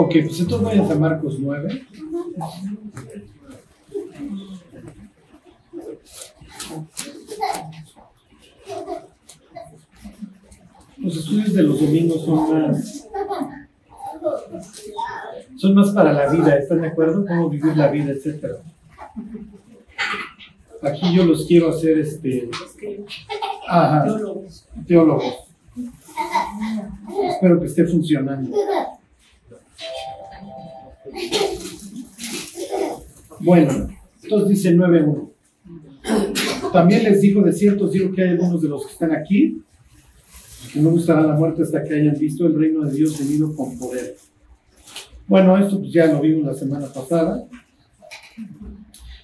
Ok, pues entonces vayan a Marcos 9. Los estudios de los domingos son más son más para la vida, ¿están de acuerdo? Cómo vivir la vida, etcétera. Aquí yo los quiero hacer este ajá, teólogos. Espero que esté funcionando. Bueno, entonces dice 9.1. También les digo de cierto, digo que hay algunos de los que están aquí que no gustará la muerte hasta que hayan visto el reino de Dios venido con poder. Bueno, esto pues ya lo vimos la semana pasada.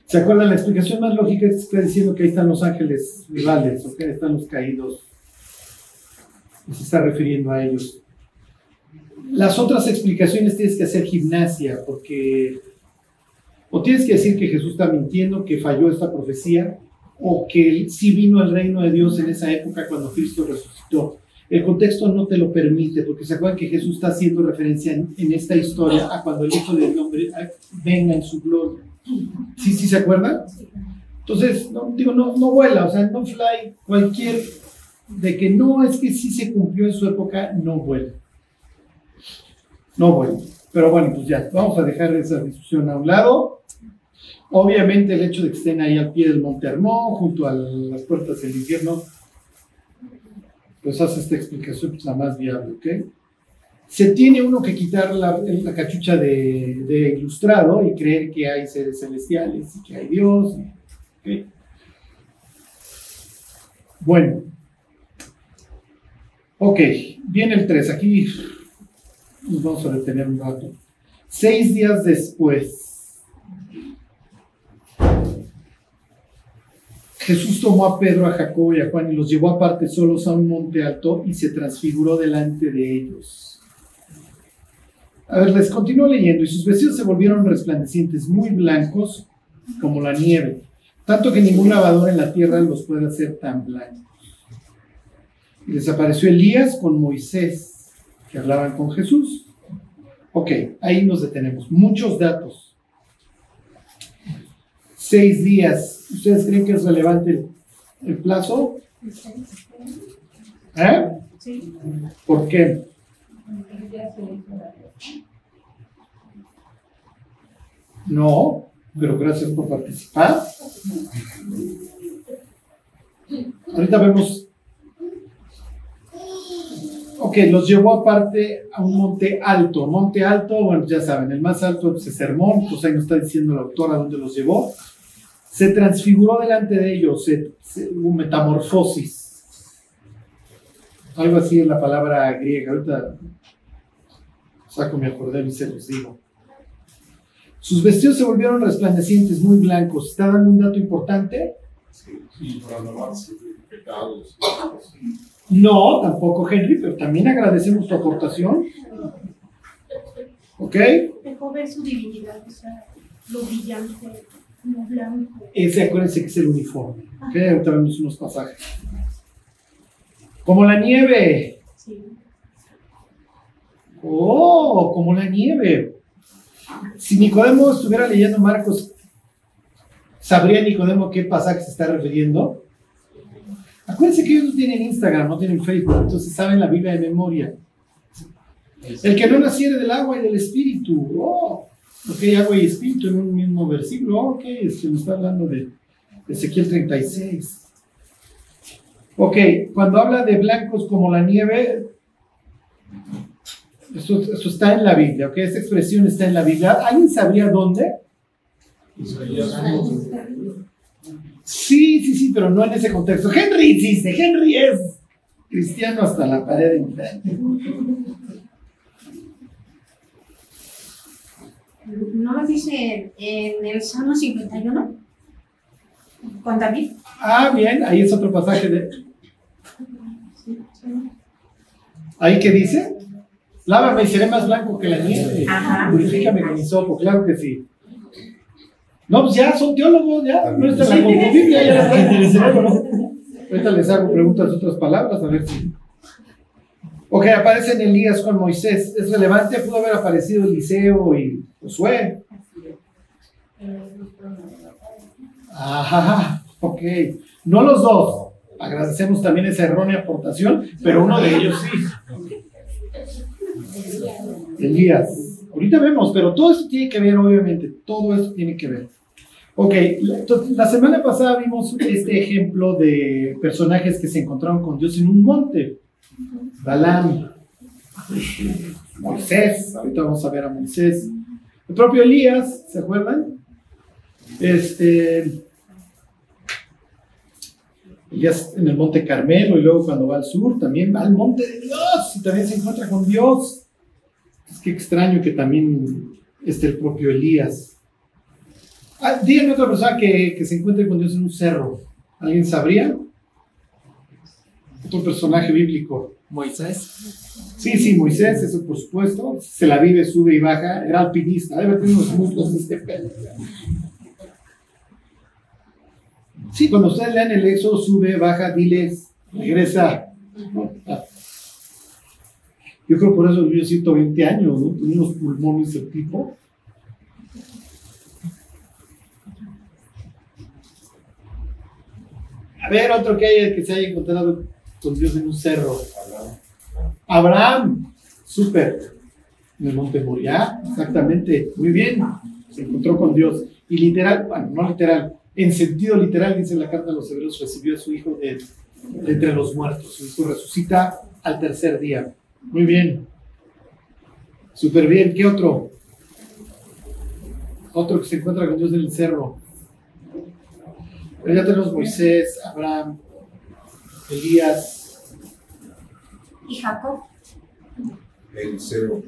¿Se acuerdan? La explicación más lógica es que está diciendo que ahí están los ángeles rivales, o que ahí están los caídos. Y se está refiriendo a ellos. Las otras explicaciones tienes que hacer gimnasia, porque o tienes que decir que Jesús está mintiendo, que falló esta profecía, o que sí vino el reino de Dios en esa época cuando Cristo resucitó. El contexto no te lo permite, porque se acuerdan que Jesús está haciendo referencia en, esta historia a cuando el Hijo del Hombre venga en su gloria. ¿Sí, sí se acuerdan? Entonces, no, digo, no, no vuela, o sea, no fly, cualquier, de que no es que sí se cumplió en su época, no vuela. No vuela. Pero bueno, pues ya, vamos a dejar esa discusión a un lado. Obviamente el hecho de que estén ahí al pie del Monte Hermón, junto a las puertas del infierno, pues hace esta explicación pues, la más viable, ¿ok? Se tiene uno que quitar la, cachucha de, de, ilustrado y creer que hay seres celestiales y que hay Dios, ¿ok? Bueno, ok, viene el 3, aquí nos vamos a detener un rato. Seis días después, Jesús tomó a Pedro, a Jacobo y a Juan y los llevó aparte solos a un monte alto y se transfiguró delante de ellos. A ver, les continúo leyendo. Y sus vestidos se volvieron resplandecientes, muy blancos como la nieve, tanto que ningún lavador en la tierra los puede hacer tan blancos. Y desapareció Elías con Moisés, que hablaban con Jesús. Ok, ahí nos detenemos. Muchos datos. Seis días ¿Ustedes creen que es relevante el, plazo? ¿Eh? ¿Por qué? No, pero gracias por participar. Ahorita vemos. Ok, los llevó aparte a un monte alto. Monte alto, bueno, ya saben, el más alto es Sermón, pues ahí nos está diciendo la autora dónde los llevó se transfiguró delante de ellos, se, un metamorfosis. Algo así es la palabra griega. Ahorita saco mi acordeón y se los digo. Sus vestidos se volvieron resplandecientes, muy blancos. ¿Está dando un dato importante? Sí, para lavarse pecados. No, tampoco, Henry, pero también agradecemos tu aportación. ¿Ok? Dejó ver su divinidad, o sea, lo brillante. Ese, acuérdense que es el uniforme. ¿okay? Ahorita vemos unos pasajes. Como la nieve. Oh, como la nieve. Si Nicodemo estuviera leyendo Marcos, ¿sabría Nicodemo qué pasaje se está refiriendo? Acuérdense que ellos no tienen Instagram, no tienen Facebook, entonces saben la Biblia de memoria. El que no naciere del agua y del espíritu. Oh, Ok, agua y espíritu en un mismo versículo. Ok, se nos está hablando de Ezequiel 36. Ok, cuando habla de blancos como la nieve, esto, está en la Biblia, ok, esta expresión está en la Biblia. ¿Alguien sabría dónde? Sí, sí, sí, pero no en ese contexto. Henry insiste, Henry es cristiano hasta la pared de enfrente. ¿No lo dice en el Salmo 51? Con David. Ah, bien, ahí es otro pasaje de. ¿Ahí qué dice? Lávame y seré más blanco que la nieve. Purifícame con mi sopo, claro que sí. No, pues ya son teólogos, ya. No está la Biblia, ya está en el cerebro. Ahorita les hago preguntas de otras palabras, a ver si. Ok, aparece en Elías con Moisés. ¿Es relevante? Pudo haber aparecido Eliseo y Josué. Ajá, ok. No los dos. Agradecemos también esa errónea aportación, pero uno de ellos sí. Elías. Ahorita vemos, pero todo eso tiene que ver, obviamente. Todo eso tiene que ver. Ok, la semana pasada vimos este ejemplo de personajes que se encontraron con Dios en un monte. Balaam, Moisés, ahorita vamos a ver a Moisés. El propio Elías, ¿se acuerdan? Este, Elías en el monte Carmelo y luego cuando va al sur también va al monte de Dios y también se encuentra con Dios. Es que extraño que también esté el propio Elías. Ah, díganme otra persona que, que se encuentre con Dios en un cerro. ¿Alguien sabría? Otro personaje bíblico. Moisés. Sí, sí, Moisés, eso por supuesto. Se la vive, sube y baja. Era alpinista. Debe tener unos muslos de este pelo. Sí, cuando ustedes lean el Éxodo, sube, baja, diles, regresa. Yo creo por eso vivió 120 años, ¿no? Tenía unos pulmones el tipo. A ver, otro que haya que se haya encontrado con Dios en un cerro. Abraham, súper. En el monte Moriah, exactamente. Muy bien. Se encontró con Dios. Y literal, bueno, no literal, en sentido literal, dice la carta de los hebreos, recibió a su hijo de, de entre los muertos. Su hijo resucita al tercer día. Muy bien. Súper bien. ¿Qué otro? Otro que se encuentra con Dios en el cerro. Pero ya tenemos Moisés, Abraham, Elías. ¿Y Jacob? Eliseo.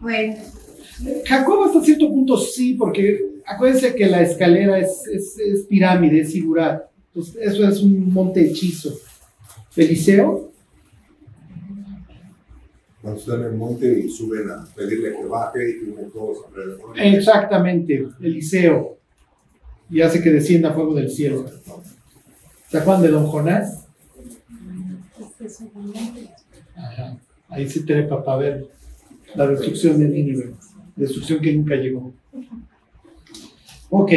Bueno, Jacob hasta cierto punto sí, porque acuérdense que la escalera es, es, es pirámide, es figurar. Entonces, eso es un monte hechizo. Eliseo, Cuando están en el monte y suben a pedirle que baje y tienen todos alrededor. exactamente, Eliseo. Y hace que descienda fuego del cielo. ¿Se acuerdan de don Jonás? Ahí se trepa para ver la destrucción de Nínive, destrucción que nunca llegó. Ok.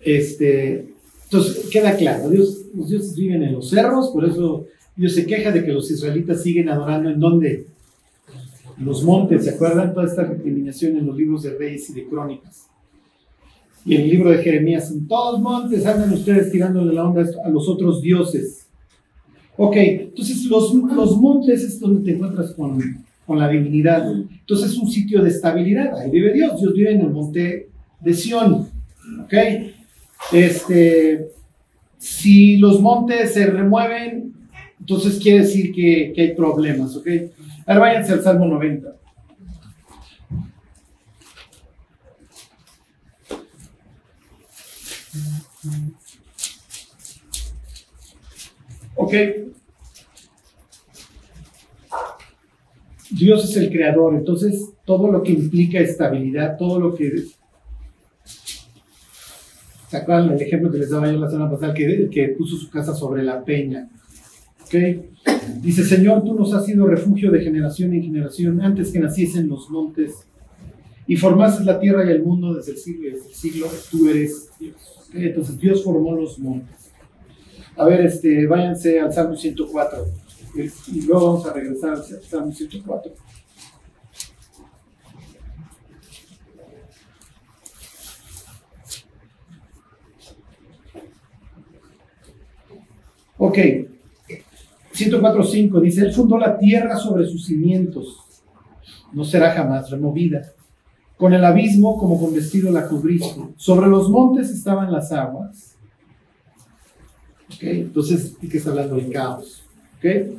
Este, entonces, queda claro, Dios, los dioses viven en los cerros, por eso Dios se queja de que los israelitas siguen adorando en dónde? En los montes, ¿se acuerdan? Toda esta recriminación en los libros de Reyes y de Crónicas. Y en el libro de Jeremías, en todos montes andan ustedes tirándole la onda a los otros dioses. Ok, entonces los, los montes es donde te encuentras con, con la divinidad. Entonces es un sitio de estabilidad. Ahí vive Dios. Dios vive en el monte de Sión. Ok, este, si los montes se remueven, entonces quiere decir que, que hay problemas. Ok, ahora váyanse al Salmo 90. Dios es el creador, entonces todo lo que implica estabilidad, todo lo que... ¿Se acuerdan el ejemplo que les daba yo la semana pasada, que, que puso su casa sobre la peña? ¿Ok? Dice, Señor, tú nos has sido refugio de generación en generación, antes que naciesen los montes, y formaste la tierra y el mundo desde el siglo y desde el siglo, tú eres Dios. Entonces Dios formó los montes. A ver, este, váyanse al Salmo 104. Y luego vamos a regresar al Salmo 104. Ok. 104.5 dice, Él fundó la tierra sobre sus cimientos. No será jamás removida. Con el abismo como con vestido la cubriste. Sobre los montes estaban las aguas. Ok, entonces, ¿de qué está hablando del caos? Ok.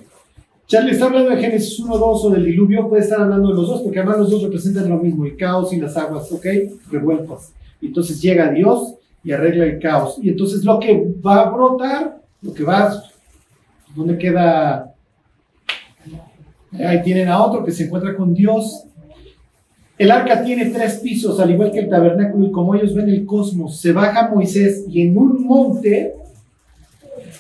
Charlie está hablando de Génesis 1, 2 o del diluvio, puede estar hablando de los dos, porque además los dos representan lo mismo, el caos y las aguas, ¿ok? Revueltas. Entonces llega Dios y arregla el caos. Y entonces lo que va a brotar, lo que va, ¿dónde queda? Ahí tienen a otro que se encuentra con Dios. El arca tiene tres pisos, al igual que el tabernáculo, y como ellos ven el cosmos, se baja Moisés y en un monte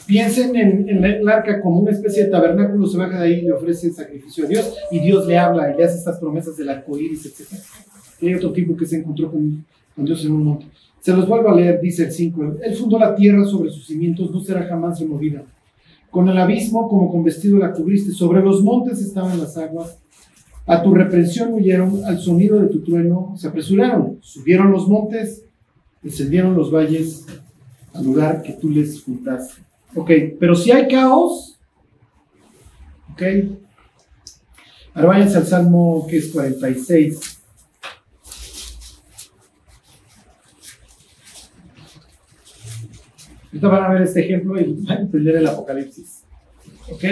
Piensen en, el arca como una especie de tabernáculo, se baja de ahí y le ofrece el sacrificio a Dios, y Dios le habla le hace estas promesas del arco iris, etc. Hay otro tipo que se encontró con, con Dios en un monte. Se los vuelvo a leer, dice el 5. Él fundó la tierra sobre sus cimientos, no será jamás removida. Con el abismo como con vestido la cubriste, sobre los montes estaban las aguas. A tu reprensión huyeron, al sonido de tu trueno se apresuraron, subieron los montes, descendieron los valles al lugar que tú les juntaste. Ok, pero si hay caos, ok, ahora váyanse al Salmo que es 46. Ahorita van a ver este ejemplo y van a entender el Apocalipsis. ¿Ok?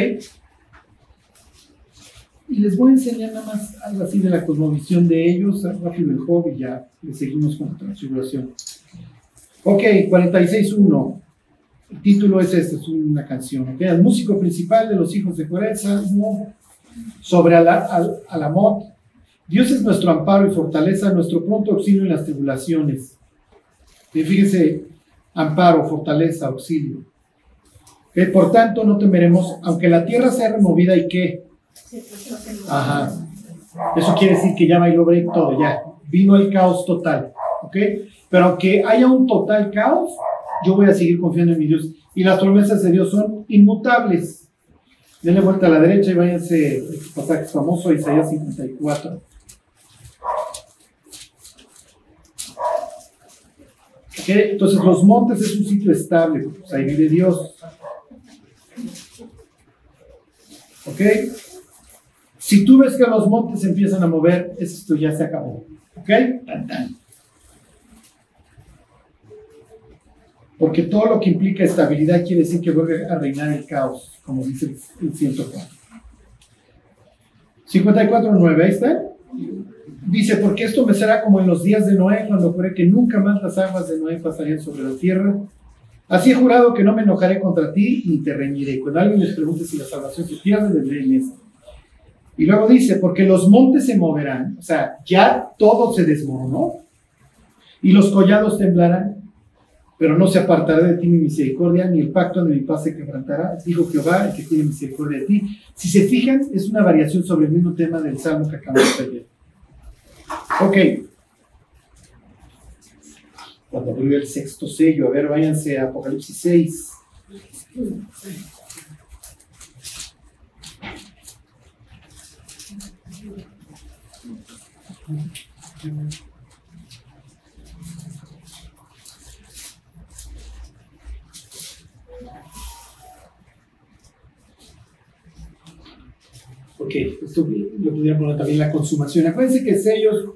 Y les voy a enseñar nada más algo así de la cosmovisión de ellos, rápido el Job y ya le seguimos con la transfiguración. Ok, 46.1. El título es este, es una canción. ¿ok? El músico principal de los hijos de Coreza, sobre Alamot. Dios es nuestro amparo y fortaleza, nuestro pronto auxilio en las tribulaciones. Y fíjense, amparo, fortaleza, auxilio. Por tanto no temeremos, aunque la tierra sea removida y qué. Ajá. Eso quiere decir que ya bailó break todo, ya. Vino el caos total. ¿Ok? Pero aunque haya un total caos, yo voy a seguir confiando en mi Dios. Y las promesas de Dios son inmutables. Denle vuelta a la derecha y váyanse, este pasaje famoso, Isaías 54. Entonces los montes es un sitio estable, pues ahí vive Dios. ¿Ok? Si tú ves que los montes empiezan a mover, esto ya se acabó. ¿Ok? Porque todo lo que implica estabilidad quiere decir que vuelve a reinar el caos, como dice el 104. 54.9, ahí está. Dice, porque esto me será como en los días de Noé, cuando juré que nunca más las aguas de Noé pasarían sobre la tierra. Así he jurado que no me enojaré contra ti ni te reñiré. Cuando alguien les pregunte si la salvación se pierde, le en esto. Y luego dice, porque los montes se moverán, o sea, ya todo se desmoronó, y los collados temblarán, pero no se apartará de ti mi misericordia, ni el pacto de mi paz se quebrantará, dijo Jehová, el que tiene misericordia de ti. Si se fijan, es una variación sobre el mismo tema del salmo que acabamos de leer. Ok. Cuando abrió el sexto sello, a ver, váyanse a Apocalipsis 6. Ok, esto lo pudiera poner también la consumación. Acuérdense que sellos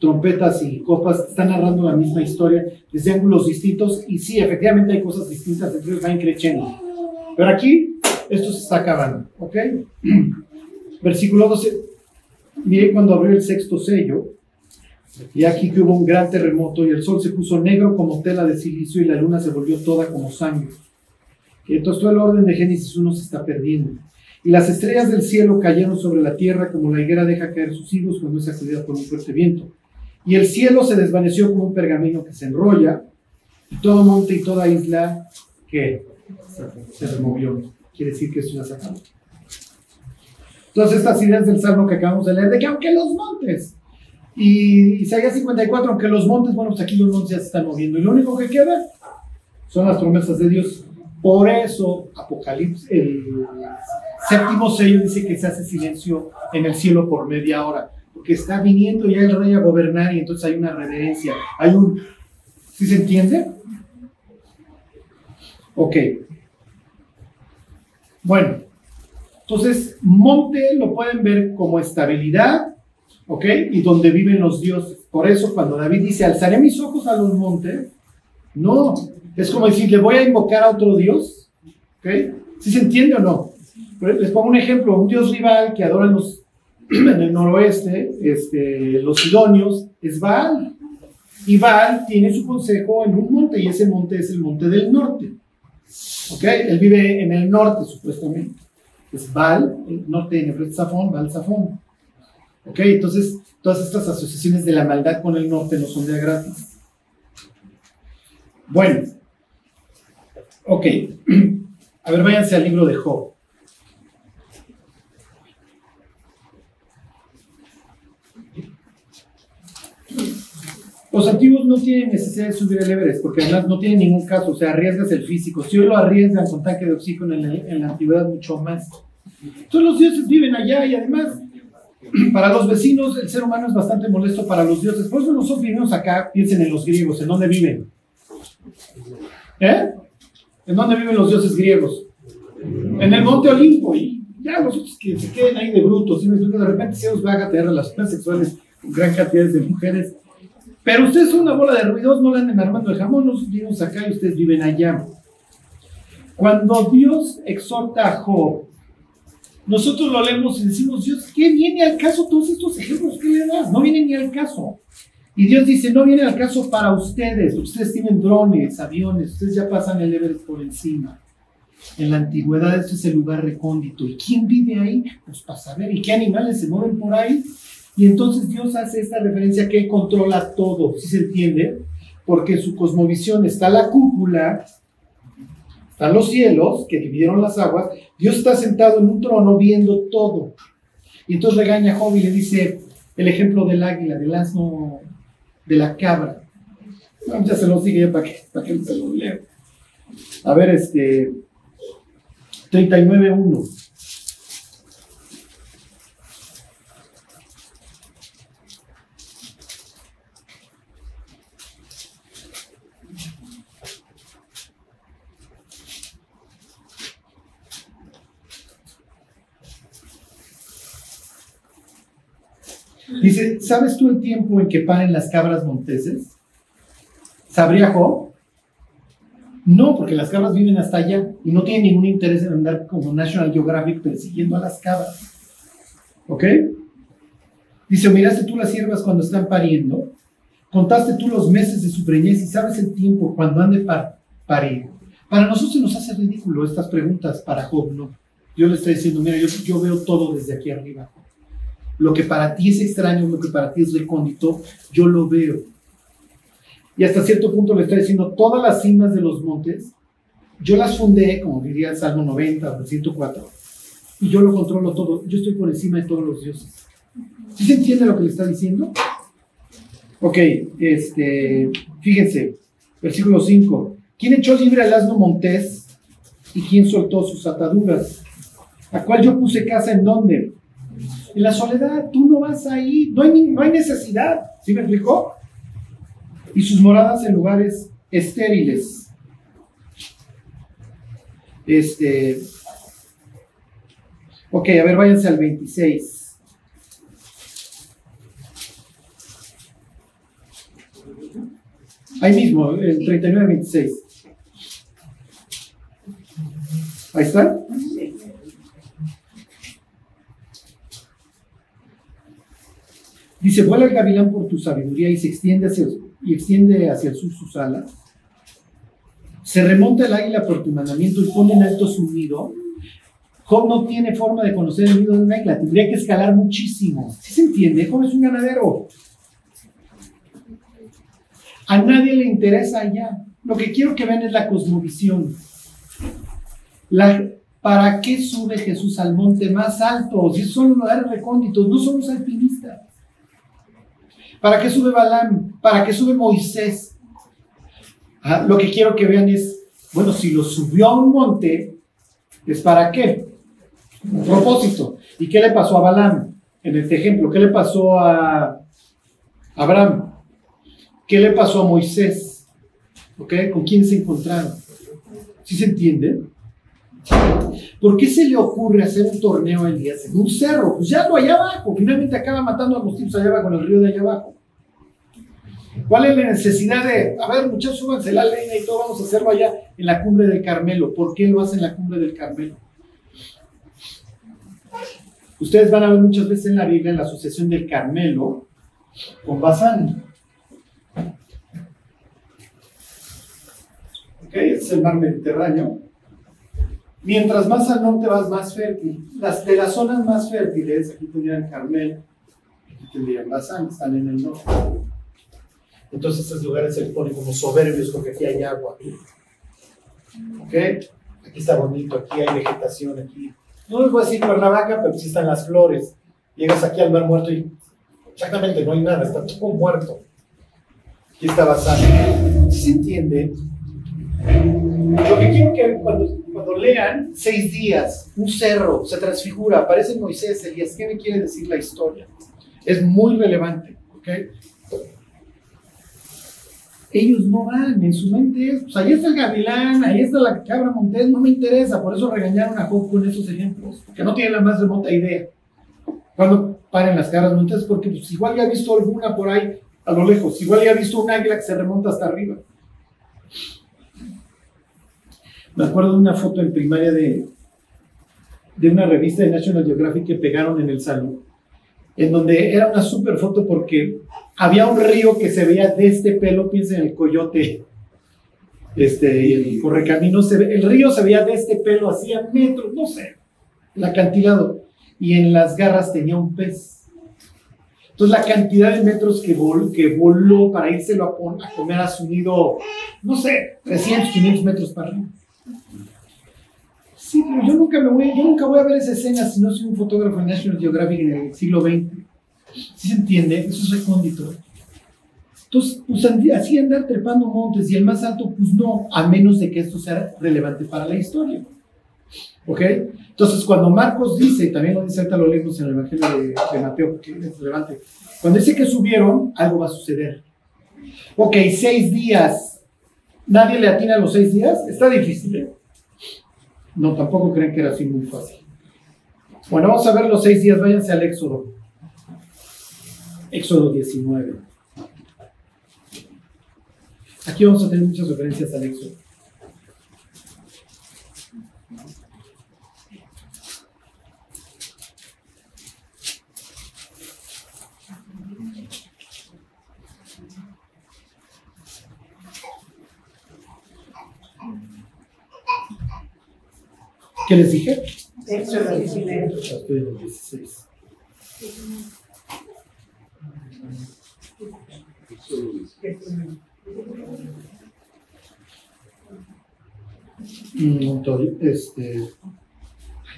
trompetas y copas están narrando la misma historia desde ángulos distintos y sí, efectivamente hay cosas distintas, entonces van creciendo. Pero aquí esto se está acabando, ¿ok? Versículo 12. Miren cuando abrió el sexto sello, y aquí que hubo un gran terremoto y el sol se puso negro como tela de silicio y la luna se volvió toda como sangre. Y entonces todo el orden de Génesis 1 se está perdiendo. Y las estrellas del cielo cayeron sobre la tierra como la higuera deja caer sus higos cuando es sacudida por un fuerte viento. Y el cielo se desvaneció como un pergamino que se enrolla, y todo monte y toda isla que se removió. Quiere decir que es una sacada. Entonces, estas ideas del salmo que acabamos de leer, de que aunque los montes, y Isaías 54, aunque los montes, bueno, pues aquí los montes ya se están moviendo, y lo único que queda son las promesas de Dios. Por eso, Apocalipsis, séptimo sello dice que se hace silencio en el cielo por media hora porque está viniendo ya el rey a gobernar y entonces hay una reverencia, hay un... ¿Sí se entiende? Ok. Bueno, entonces monte lo pueden ver como estabilidad, ¿ok? Y donde viven los dioses. Por eso cuando David dice, alzaré mis ojos a los montes, no, es como decir, le voy a invocar a otro dios, ¿ok? ¿Sí se entiende o no? Les pongo un ejemplo, un dios rival que adora los en el noroeste, este, los sidonios, es Baal. Y Baal tiene su consejo en un monte, y ese monte es el monte del norte. ¿Ok? Él vive en el norte, supuestamente. Es Baal, el norte de Nebret Zafón, Baal Zafón. ¿Ok? Entonces, todas estas asociaciones de la maldad con el norte no son de gratis. Bueno, Ok. A ver, váyanse al libro de Job. Los antiguos no tienen necesidad de subir el Everest porque además no tienen ningún caso, o sea, arriesgas el físico. Si hoy lo arriesgan con tanque de oxígeno en la, antigüedad, mucho más. Entonces los dioses viven allá y además para los vecinos el ser humano es bastante molesto para los dioses. Por eso nosotros vivimos acá, piensen en los griegos, ¿en dónde viven? ¿Eh? ¿En dónde viven los dioses griegos? En el monte Olimpo y ya los otros que se queden ahí de brutos. ¿sí? De repente se os va a tener relaciones sexuales con gran cantidad de mujeres. Pero ustedes son una bola de ruidos, no le anden armando el jamón, nosotros vivimos acá y ustedes viven allá. Cuando Dios exhorta a Job, nosotros lo leemos y decimos, Dios, ¿qué viene al caso todos estos ejemplos que le das? No vienen ni al caso. Y Dios dice, no viene al caso para ustedes. Ustedes tienen drones, aviones, ustedes ya pasan el Everest por encima. En la antigüedad este es el lugar recóndito. ¿Y quién vive ahí? Pues para saber. ¿Y qué animales se mueven por ahí? Y entonces Dios hace esta referencia que controla todo, ¿sí se entiende? Porque en su cosmovisión está la cúpula, están los cielos que dividieron las aguas, Dios está sentado en un trono viendo todo. Y entonces regaña a Job y le dice el ejemplo del águila, del asno, de la cabra. ya se los dije para que, para que se los lea. A ver, este, 39.1. Dice, ¿sabes tú el tiempo en que paren las cabras monteses? ¿Sabría Job? No, porque las cabras viven hasta allá y no tienen ningún interés en andar como National Geographic persiguiendo a las cabras. ¿Ok? Dice, miraste tú las siervas cuando están pariendo, contaste tú los meses de su preñez y sabes el tiempo cuando han de parir. Para nosotros nos hace ridículo estas preguntas, para Job no. Yo le estoy diciendo, mira, yo, yo veo todo desde aquí arriba. Lo que para ti es extraño, lo que para ti es recóndito, yo lo veo. Y hasta cierto punto le está diciendo, todas las cimas de los montes, yo las fundé, como diría el Salmo 90 o el 104, y yo lo controlo todo. Yo estoy por encima de todos los dioses. ¿Sí se entiende lo que le está diciendo? Ok, este, fíjense, versículo 5. ¿Quién echó libre al asno montés y quién soltó sus ataduras? ¿A cuál yo puse casa en dónde? En la soledad, tú no vas ahí, no hay, no hay necesidad. ¿Sí me explicó? Y sus moradas en lugares estériles. Este. Ok, a ver, váyanse al 26. Ahí mismo, el 39-26. Ahí está. Dice, vuela el gavilán por tu sabiduría y se extiende hacia, y extiende hacia el sur sus alas. Se remonta el águila por tu mandamiento y pone en alto su nido. Job no tiene forma de conocer el nido de un águila, tendría que escalar muchísimo. ¿Sí se entiende? Job es un ganadero. A nadie le interesa allá. Lo que quiero que vean es la cosmovisión. ¿Para qué sube Jesús al monte más alto? Si son lugares recónditos, no somos alpinistas. ¿Para qué sube Balaam? ¿Para qué sube Moisés? Ah, lo que quiero que vean es, bueno, si lo subió a un monte, ¿es para qué? Un propósito. ¿Y qué le pasó a Balaam? En este ejemplo, ¿qué le pasó a Abraham? ¿Qué le pasó a Moisés? ¿Ok? ¿Con quién se encontraron? ¿Sí se entiende? ¿Por qué se le ocurre hacer un torneo a Elías en un cerro? Pues ya lo allá abajo. Finalmente acaba matando a los tipos allá abajo, en el río de allá abajo. ¿Cuál es la necesidad de, a ver, muchachos, súbanse la leña y todo, vamos a hacerlo allá en la cumbre del Carmelo? ¿Por qué lo hacen en la cumbre del Carmelo? Ustedes van a ver muchas veces en la Biblia en la asociación del Carmelo con Bazán. Ok, es el mar Mediterráneo. Mientras más al norte vas, más fértil. Las, de las zonas más fértiles, aquí tendrían Carmel, aquí tendrían Bazán, están en el norte. Entonces estos lugares se ponen como soberbios porque aquí hay agua. ¿Ok? Aquí está bonito, aquí hay vegetación, aquí. No les voy a decir Cuernavaca, pero sí están las flores. Llegas aquí al mar muerto y exactamente no hay nada, está todo muerto. Aquí está basado. ¿Sí se entiende? Lo que quiero que cuando, cuando lean seis días, un cerro se transfigura, aparece Moisés, Elías, ¿qué me quiere decir la historia? Es muy relevante, ¿ok? Ellos no van, en su mente es, pues ahí está el gavilán, ahí está la cabra montés, no me interesa, por eso regañaron a Job con esos ejemplos, que no tienen la más remota idea. Cuando paren las cabras montés, porque pues, igual ya ha visto alguna por ahí a lo lejos, igual ya ha visto un águila que se remonta hasta arriba. Me acuerdo de una foto en primaria de, de una revista de National Geographic que pegaron en el salón, en donde era una super foto porque había un río que se veía de este pelo, piensen en el coyote, este, y el correcamino, se ve, el río se veía de este pelo, hacía metros, no sé, el acantilado, y en las garras tenía un pez. Entonces la cantidad de metros que, vol, que voló para írselo a, a comer a su nido, no sé, 300, 500 metros para arriba. Sí, pero yo nunca, me voy, yo nunca voy a ver esa escena si no soy un fotógrafo en National Geographic en el siglo XX. ¿Sí se entiende? Eso es recóndito. Entonces, pues así andar trepando montes y el más alto, pues no, a menos de que esto sea relevante para la historia. ¿Ok? Entonces, cuando Marcos dice, y también lo dice ahorita lo leemos en el Evangelio de, de Mateo, porque es relevante, cuando dice que subieron, algo va a suceder. Ok, seis días. ¿Nadie le atina a los seis días? Está difícil, ¿eh? No, tampoco creen que era así muy fácil. Bueno, vamos a ver los seis días. Váyanse al Éxodo. Éxodo 19. Aquí vamos a tener muchas referencias al Éxodo. ¿Qué les dije? Éxodo 19. Estoy en el 16. Entonces, este,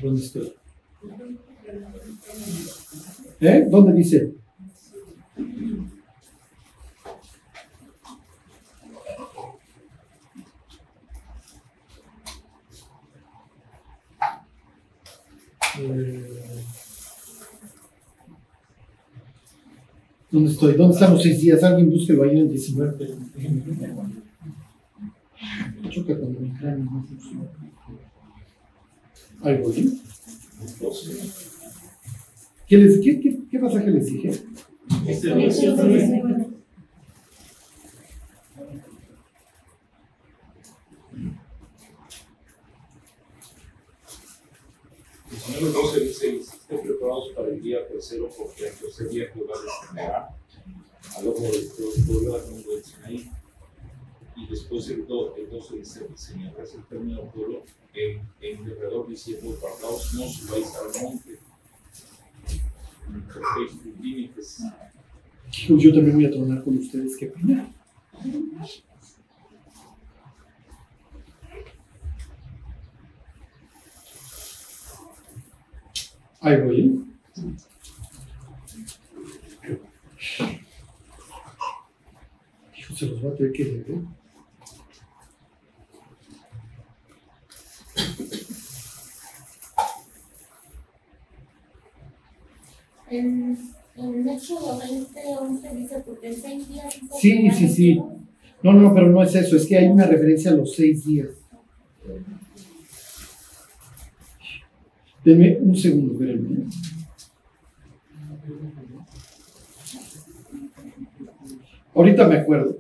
¿dónde estoy? ¿Eh? ¿Dónde dice? Eh, ¿Dónde estoy? ¿Dónde están los seis días? Alguien búsquelo ahí en el 19. Choca cuando mi cráneo no funciona. Ahí voy. ¿Qué, les, qué, qué, qué pasaje les dije? Éxodo 19. El Señor 12 dice, estén preparados para el día tercero, porque al tercer día Jehová descenderá al ojo del pueblo al mundo del Sinaí. Y después el, do, el 12 dice, señalarse el término al pueblo en, en derredor diciendo, guardaos, no subáis al monte. Pues yo también voy a tronar con ustedes. ¿Qué pena? Ahí voy. Hijo, se los va a tener que leer. ¿eh? En, en Éxodo 20, 11 dice, porque en seis días... Sí, sí, sí. cielo". No, no, pero no es eso. Es que hay una referencia a los seis días. Denme un segundo, espérenme. Ahorita me acuerdo.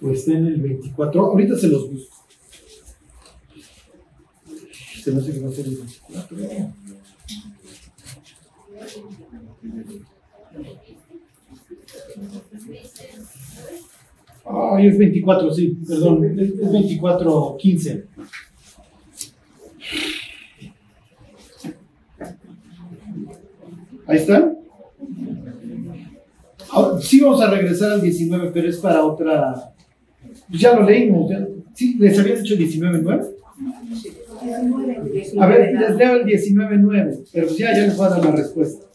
Pues está en el 24. Ahorita se los busco. Se me hace que va a ser el 24. Ay, es 24, sí, perdón, es es 24, 15. Ahí está. Ahora, sí vamos a regresar al 19, pero es para otra... Pues ya lo leímos. ya. Sí, les había dicho 19.9. A ver, les leo el 19.9, pero ya, ya les voy a dar la respuesta.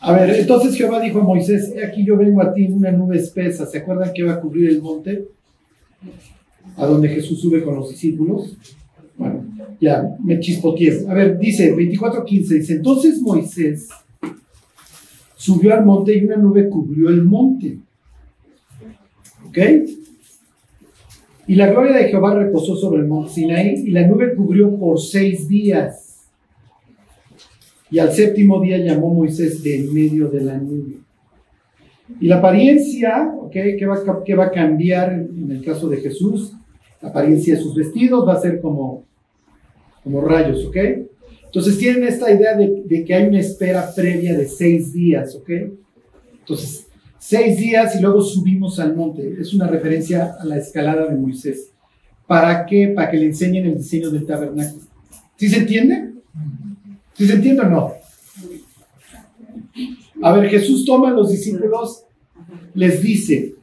A ver, entonces Jehová dijo a Moisés, "He aquí yo vengo a ti en una nube espesa. ¿Se acuerdan que va a cubrir el monte? A donde Jesús sube con los discípulos. Bueno, ya me chispoteé. A ver, dice 24.15, dice, entonces Moisés subió al monte y una nube cubrió el monte. ¿Ok? Y la gloria de Jehová reposó sobre el monte Sinaí y la nube cubrió por seis días. Y al séptimo día llamó Moisés de en medio de la nube. Y la apariencia, ¿ok? ¿Qué va, qué va a cambiar en el caso de Jesús? La apariencia de sus vestidos va a ser como, como rayos, ¿ok? Entonces tienen esta idea de, de que hay una espera previa de seis días, ¿ok? Entonces, seis días y luego subimos al monte. Es una referencia a la escalada de Moisés. ¿Para qué? Para que le enseñen el diseño del tabernáculo. ¿Sí se entiende? ¿Sí se entiende o no? A ver, Jesús toma a los discípulos, les dice,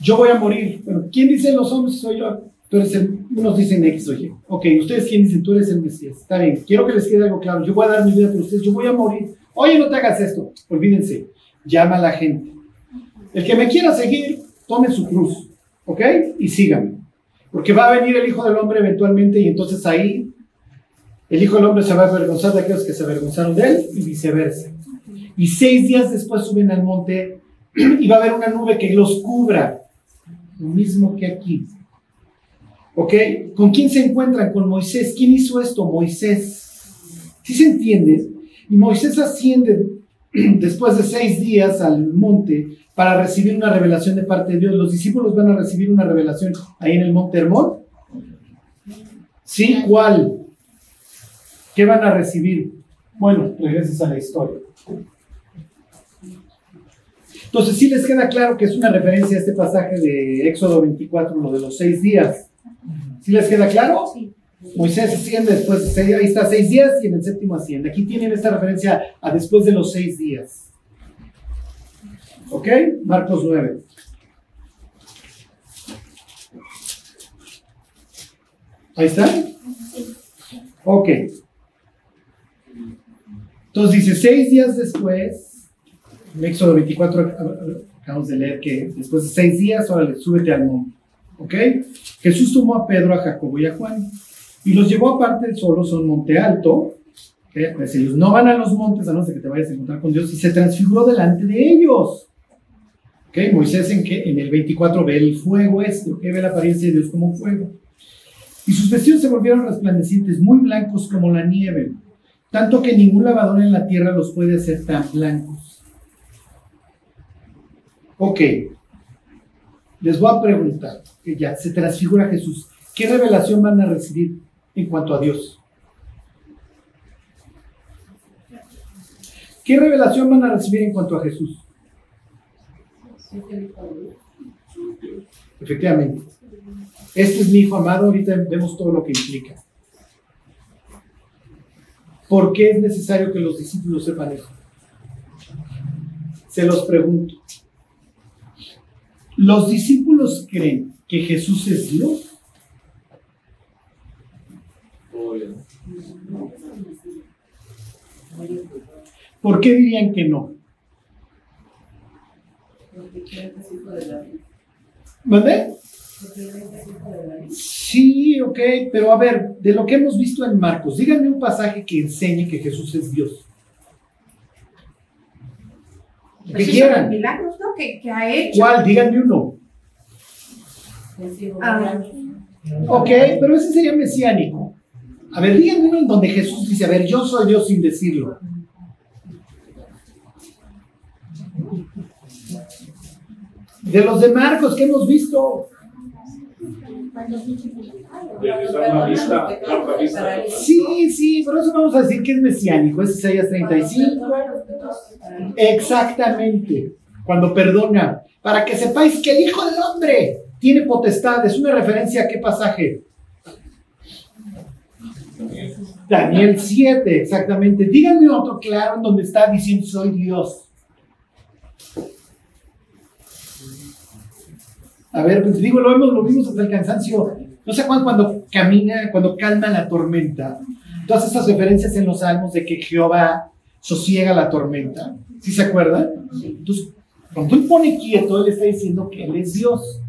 yo voy a morir. Bueno, ¿quién dicen los hombres? Soy yo. Tú eres el, unos dicen X o Y. Ok, ustedes quién dicen, tú eres el Mesías. Está bien, quiero que les quede algo claro. Yo voy a dar mi vida por ustedes, yo voy a morir. Oye, no te hagas esto. Olvídense, llama a la gente. El que me quiera seguir, tome su cruz, ¿ok? Y sígame. Porque va a venir el Hijo del Hombre eventualmente y entonces ahí el Hijo del Hombre se va a avergonzar de aquellos que se avergonzaron de él y viceversa. Y seis días después suben al monte y va a haber una nube que los cubra. Lo mismo que aquí. ¿Ok? ¿Con quién se encuentran? Con Moisés. ¿Quién hizo esto? Moisés. ¿Sí se entiende? Y Moisés asciende después de seis días al monte para recibir una revelación de parte de Dios. Los discípulos van a recibir una revelación ahí en el monte Hermón. ¿Sí? ¿Cuál? ¿Qué van a recibir? Bueno, regreses a la historia. Entonces, sí les queda claro que es una referencia a este pasaje de Éxodo 24, lo de los seis días. ¿Sí les queda claro? Sí. Moisés asciende después de seis, ahí está seis días y en el séptimo asciende. Aquí tienen esta referencia a después de los seis días. ¿Ok? Marcos 9. Ahí está. Ok. Entonces dice, seis días después, en Éxodo 24 ac- ac- acabamos de leer que después de seis días, órale, súbete al monte. ¿Ok? Jesús tomó a Pedro, a Jacobo y a Juan y los llevó aparte solos a un monte alto. ¿ok? Pues ellos no van a los montes a no ser que te vayas a encontrar con Dios y se transfiguró delante de ellos. Moisés en, que, en el 24 ve el fuego este, ¿ok? ve la apariencia de Dios como fuego. Y sus vestidos se volvieron resplandecientes, muy blancos como la nieve, tanto que ningún lavador en la tierra los puede hacer tan blancos. Ok, les voy a preguntar, ya se transfigura Jesús, ¿qué revelación van a recibir en cuanto a Dios? ¿Qué revelación van a recibir en cuanto a Jesús? Efectivamente. Este es mi hijo amado, ahorita vemos todo lo que implica. ¿Por qué es necesario que los discípulos sepan eso? Se los pregunto. ¿Los discípulos creen que Jesús es Dios? Obvio. ¿Por qué dirían que no? ¿Mandé? Sí, ok, pero a ver, de lo que hemos visto en Marcos, díganme un pasaje que enseñe que Jesús es Dios. Pues que quieran. milagros, ¿no? Que, que ha hecho. ¿Cuál? Díganme uno. Ah, Ok, pero ese sería mesiánico. A ver, díganme uno en donde Jesús dice, a ver, yo soy Dios sin decirlo. De los de Marcos que hemos visto. Sí, sí, por eso vamos a decir que es mesiánico. Es Isaías 35. Exactamente. Cuando perdona. para que sepáis que el Hijo del Hombre tiene potestad. Es una referencia a qué pasaje. Daniel 7, exactamente. Díganme otro claro en donde está diciendo soy Dios. A ver, pues digo, lo vemos, lo vimos hasta el cansancio. No sé cuándo cuando camina, cuando calma la tormenta. Todas estas referencias en los salmos de que Jehová sosiega la tormenta. ¿Sí se acuerdan? Entonces, cuando él pone quieto, él está diciendo que él es Dios.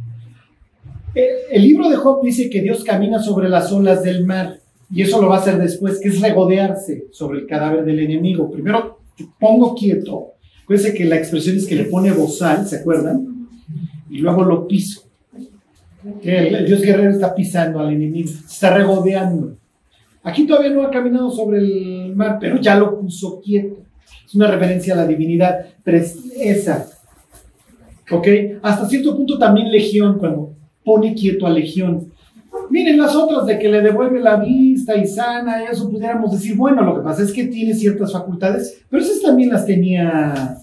El, el libro de Job dice que Dios camina sobre las olas del mar. Y eso lo va a hacer después, que es regodearse sobre el cadáver del enemigo. Primero pongo quieto. Acuérdense que la expresión es que le pone bozal, ¿se acuerdan? Y luego lo piso. El Dios guerrero está pisando al enemigo, está regodeando. Aquí todavía no ha caminado sobre el mar, pero ya lo puso quieto. Es una referencia a la divinidad, pero es esa. ¿Ok? Hasta cierto punto también Legión, cuando pone quieto a Legión. Miren las otras de que le devuelve la vista y sana, y eso pudiéramos decir, bueno, lo que pasa es que tiene ciertas facultades, pero esas también las tenía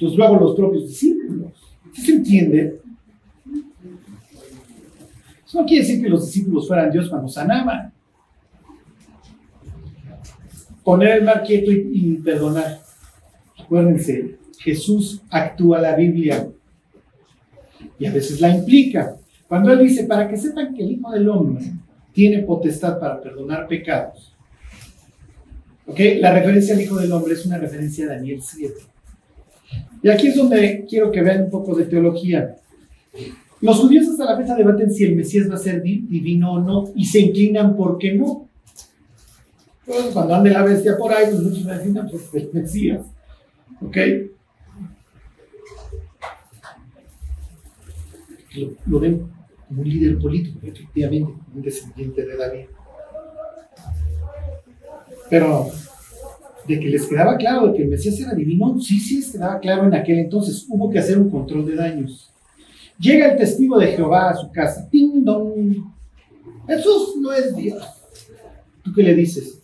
pues, luego los propios discípulos. ¿Sí se entiende? Eso no quiere decir que los discípulos fueran Dios cuando sanaban. Poner el mar quieto y, y perdonar. Acuérdense, Jesús actúa la Biblia y a veces la implica. Cuando Él dice, para que sepan que el Hijo del Hombre tiene potestad para perdonar pecados. ¿Ok? La referencia al Hijo del Hombre es una referencia a Daniel 7. Y aquí es donde quiero que vean un poco de teología. Los judíos hasta la fecha debaten si el Mesías va a ser divino o no y se inclinan por qué no. Entonces, cuando ande la bestia por ahí, pues muchos me dicen, pues el Mesías. ¿Ok? Lo, lo ven como un líder político, efectivamente, un descendiente de David. Pero de que les quedaba claro de que el Mesías era divino, sí, sí les quedaba claro en aquel entonces. Hubo que hacer un control de daños. Llega el testigo de Jehová a su casa. ¡Ting dong! Jesús no es Dios. ¿Tú qué le dices?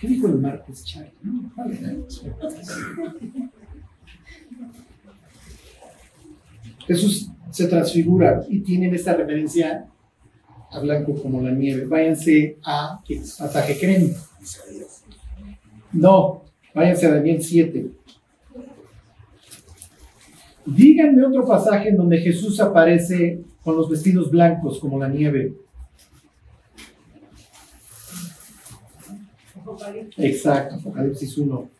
¿Qué dijo el martes, Charlie? No, vale, Jesús se transfigura y tienen esta referencia a blanco como la nieve. Váyanse a, a Tajecrem. No, váyanse a Daniel 7. Díganme otro pasaje en donde Jesús aparece con los vestidos blancos como la nieve. Exacto, Apocalipsis 1.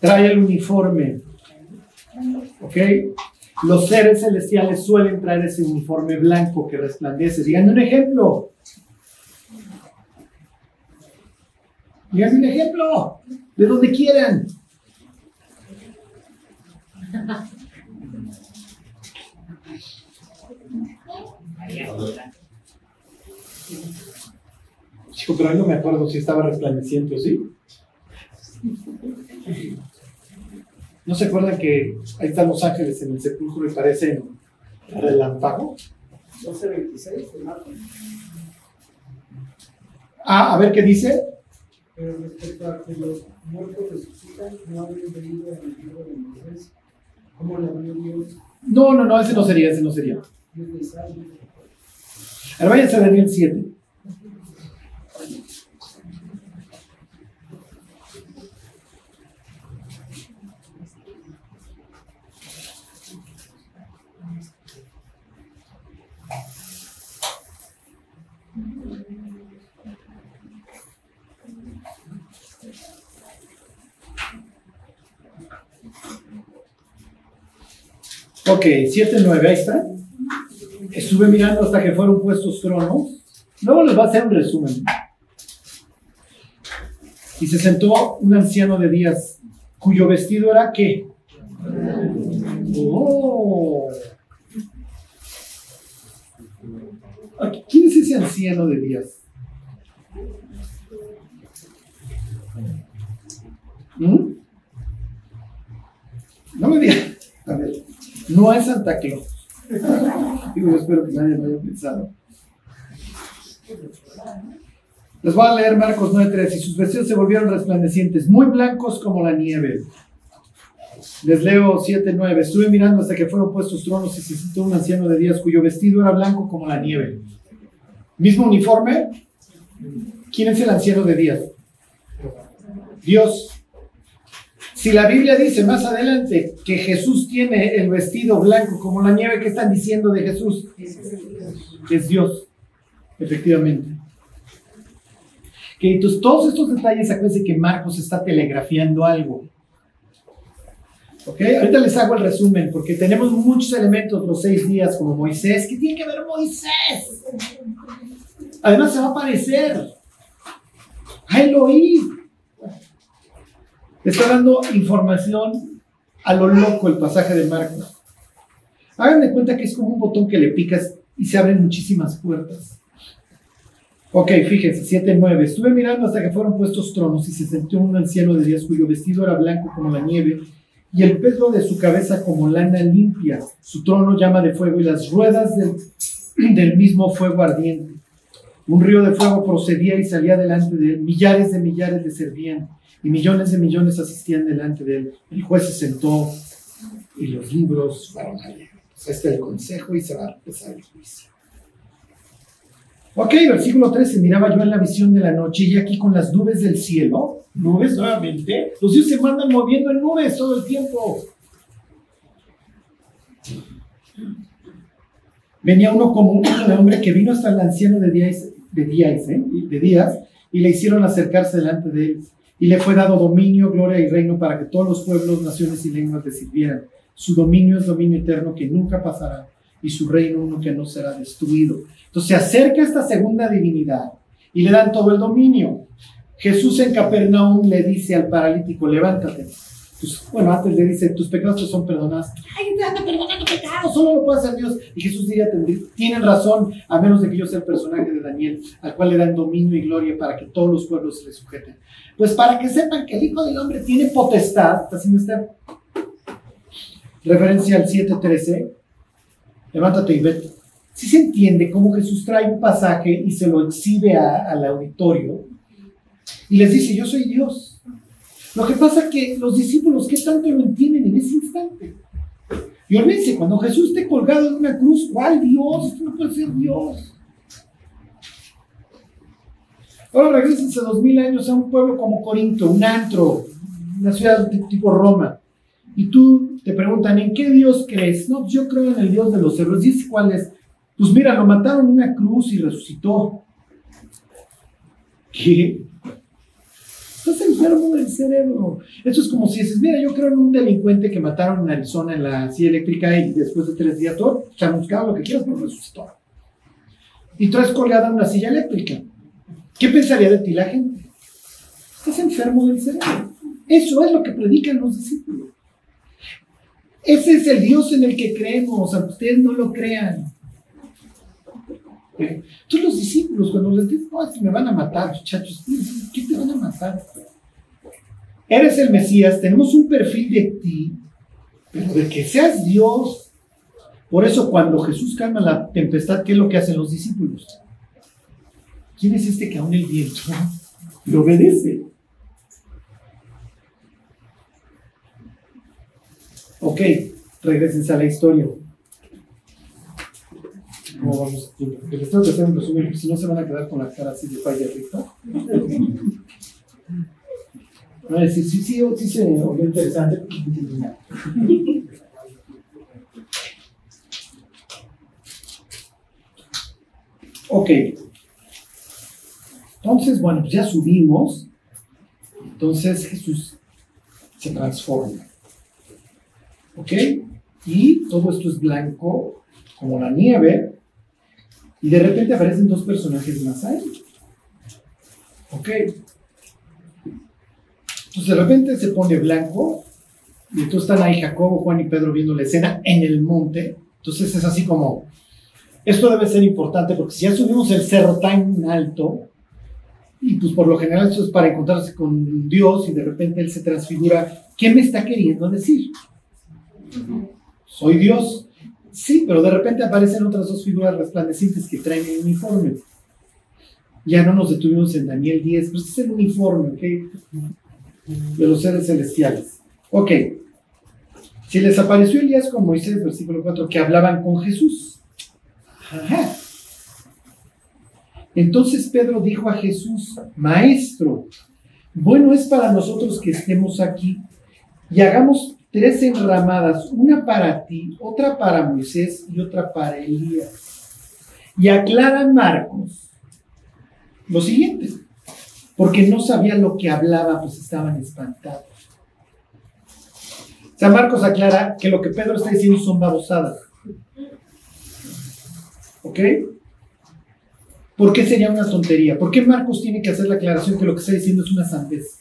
Trae el uniforme. ¿Ok? Los seres celestiales suelen traer ese uniforme blanco que resplandece. Díganme un ejemplo. Díganme un ejemplo. De donde quieran. Chico, pero no me acuerdo si estaba resplandeciente o sí. ¿No se acuerdan que ahí están los ángeles en el sepulcro y parecen relámpago? 12.26 de Marcos. Ah, a ver qué dice. Pero respecto a que los muertos resucitan, no habían venido en el libro de Moisés, ¿cómo le abrió Dios? No, no, no, ese no sería, ese no sería. Ahora váyanse a Daniel 7. Ok, 7, 9, ahí está. Estuve mirando hasta que fueron puestos tronos. Luego les va a hacer un resumen. Y se sentó un anciano de días, cuyo vestido era qué? Oh. ¿Quién es ese anciano de días? ¿Mm? No me digas. A ver, no es Santa Claus. Digo, espero que nadie lo haya pensado. Les voy a leer Marcos 9:3. Y sus vestidos se volvieron resplandecientes, muy blancos como la nieve. Les leo 7, 9. Estuve mirando hasta que fueron puestos tronos y se sentó un anciano de días cuyo vestido era blanco como la nieve. Mismo uniforme. ¿Quién es el anciano de días? Dios. Si la Biblia dice más adelante que Jesús tiene el vestido blanco como la nieve, ¿qué están diciendo de Jesús? Es Dios, efectivamente. Que todos estos detalles, acuérdense que Marcos está telegrafiando algo. ¿Ok? Ahorita les hago el resumen, porque tenemos muchos elementos los seis días, como Moisés. ¿Qué tiene que ver Moisés? Además se va a aparecer. A Elohim. Está dando información a lo loco el pasaje de Marcos. Hagan de cuenta que es como un botón que le picas y se abren muchísimas puertas. Ok, fíjense, 7, 9. Estuve mirando hasta que fueron puestos tronos y se sentó un anciano de días cuyo vestido era blanco como la nieve y el pelo de su cabeza como lana limpia. Su trono llama de fuego y las ruedas del mismo fuego ardiente. Un río de fuego procedía y salía delante de él. Millares de millares le servían y millones de millones asistían delante de él. El juez se sentó y los libros fueron abiertos. Este es el consejo y se va a empezar el juicio. Ok, versículo 13. Miraba yo en la visión de la noche y aquí con las nubes del cielo, nubes nuevamente, los dioses se mandan moviendo en nubes todo el tiempo. Venía uno como un hombre que vino hasta el anciano de días, de días, ¿eh? de días y le hicieron acercarse delante de él. Y le fue dado dominio, gloria y reino para que todos los pueblos, naciones y lenguas le sirvieran. Su dominio es dominio eterno que nunca pasará y su reino uno que no será destruido. Entonces se acerca esta segunda divinidad y le dan todo el dominio. Jesús en Capernaum le dice al paralítico, levántate. Pues, bueno, antes le dice, tus pecados te son perdonados. Ay, te anda perdonando pecados, solo lo puede hacer Dios. Y Jesús diría, tienen razón, a menos de que yo sea el personaje de Daniel, al cual le dan dominio y gloria para que todos los pueblos se le sujeten. Pues para que sepan que el Hijo del Hombre tiene potestad, ¿está haciendo esta referencia al 7.13? Levántate y vete. Si se entiende cómo Jesús trae un pasaje y se lo exhibe al auditorio y les dice, yo soy Dios. Lo que pasa es que los discípulos, ¿qué tanto lo entienden en ese instante? Y olvídense, cuando Jesús esté colgado en una cruz, ¿cuál Dios? no puede ser Dios. Ahora regresense dos mil años a un pueblo como Corinto, un antro, una ciudad tipo Roma. Y tú te preguntan, ¿en qué Dios crees? No, yo creo en el Dios de los cerros. ¿Dices cuál es? Pues mira, lo mataron en una cruz y resucitó. ¿Qué? Estás enfermo del cerebro. Eso es como si dices, mira, yo creo en un delincuente que mataron en Arizona en la silla eléctrica y después de tres días todo, chamuscado lo que quieras, pero resucitó. Y traes colgada una silla eléctrica. ¿Qué pensaría de ti la gente? Estás enfermo del cerebro. Eso es lo que predican los discípulos. Ese es el Dios en el que creemos, aunque ustedes no lo crean. Entonces los discípulos, cuando les dicen, me van a matar, muchachos, ¿qué te van a matar? Eres el Mesías, tenemos un perfil de ti, pero de que seas Dios. Por eso cuando Jesús calma la tempestad, ¿qué es lo que hacen los discípulos? ¿Quién es este que aún el viento le obedece? Ok, regresen a la historia. ¿Cómo vamos? Les tengo que hacer un resumen, porque si no se van a quedar con la cara así de falla rica. Van a decir, sí, sí, sí se oyó interesante. Ok. Entonces, bueno, pues ya subimos. Entonces Jesús se transforma. ¿Ok? Y todo esto es blanco como la nieve. Y de repente aparecen dos personajes más ahí. ¿Ok? Entonces de repente se pone blanco. Y entonces están ahí Jacobo, Juan y Pedro viendo la escena en el monte. Entonces es así como, esto debe ser importante porque si ya subimos el cerro tan alto, y pues por lo general esto es para encontrarse con Dios y de repente Él se transfigura, ¿qué me está queriendo decir? Soy Dios. Sí, pero de repente aparecen otras dos figuras resplandecientes que traen el uniforme. Ya no nos detuvimos en Daniel 10, pero este es el uniforme, ¿ok? De los seres celestiales. Ok. Se les apareció Elías con Moisés, versículo 4, que hablaban con Jesús. Ajá. Entonces Pedro dijo a Jesús, Maestro, bueno es para nosotros que estemos aquí y hagamos tres enramadas, una para ti, otra para Moisés y otra para Elías. Y aclara Marcos lo siguiente, porque no sabían lo que hablaba, pues estaban espantados. San Marcos aclara que lo que Pedro está diciendo son babosadas. ¿Ok? ¿Por qué sería una tontería? ¿Por qué Marcos tiene que hacer la aclaración que lo que está diciendo es una santez?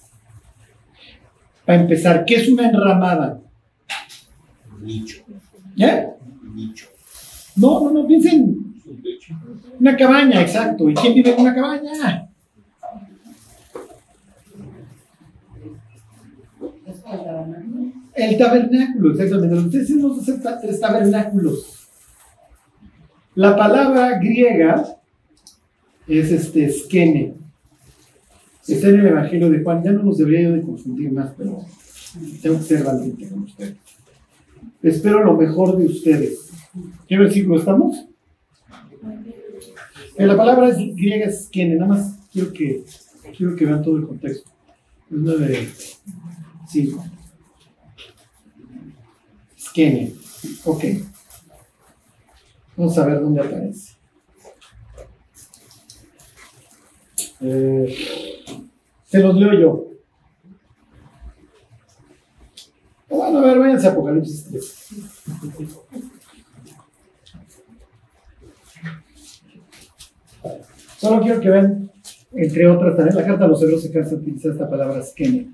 Para empezar, ¿qué es una enramada? Nicho. ¿Eh? Nicho. No, no, no, piensen. Una cabaña, exacto. ¿Y quién vive en una cabaña? El tabernáculo, exactamente. Ustedes tres tabernáculos. La palabra griega es este skene. Está en el Evangelio de Juan. Ya no los debería de confundir más, pero tengo que ser valiente con ustedes. Espero lo mejor de ustedes. ¿Qué versículo estamos? Eh, la palabra es griega skene. Nada más quiero que, quiero que vean todo el contexto. Es 9, 5. Skene. Ok. Vamos a ver dónde aparece. Eh, se los leo yo. Bueno, a ver, váyanse a Apocalipsis 3. Solo quiero que vean, entre otras, también la carta a los hebreos se cansa de utilizar esta palabra skene.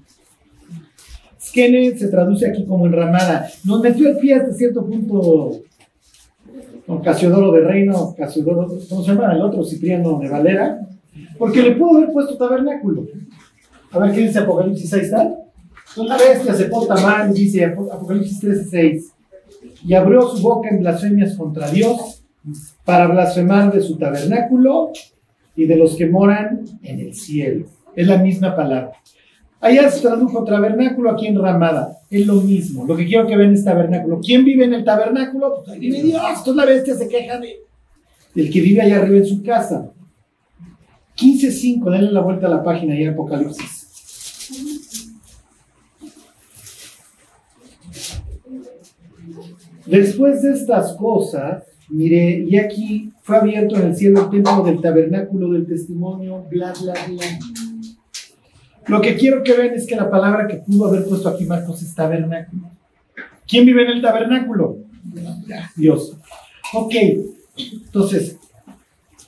Skene se traduce aquí como enramada. Nos metió el pie hasta cierto punto con Casiodoro de Reino, Casiodoro, ¿cómo se llama? El otro, Cipriano de Valera, porque le pudo haber puesto tabernáculo. A ver qué dice Apocalipsis, ahí está. Una bestia se porta mal, dice Apocalipsis 13:6, y abrió su boca en blasfemias contra Dios para blasfemar de su tabernáculo y de los que moran en el cielo. Es la misma palabra. Allá se tradujo tabernáculo, aquí en Ramada. Es lo mismo. Lo que quiero que vean es tabernáculo. ¿Quién vive en el tabernáculo? Pues ahí vive Dios. Entonces la bestia se queja de del que vive allá arriba en su casa. 15.5, denle la vuelta a la página en Apocalipsis. Después de estas cosas, miré, y aquí fue abierto en el cielo el templo del tabernáculo del testimonio, bla, bla, bla. Lo que quiero que vean es que la palabra que pudo haber puesto aquí Marcos es tabernáculo. ¿Quién vive en el tabernáculo? Dios. Ok, entonces,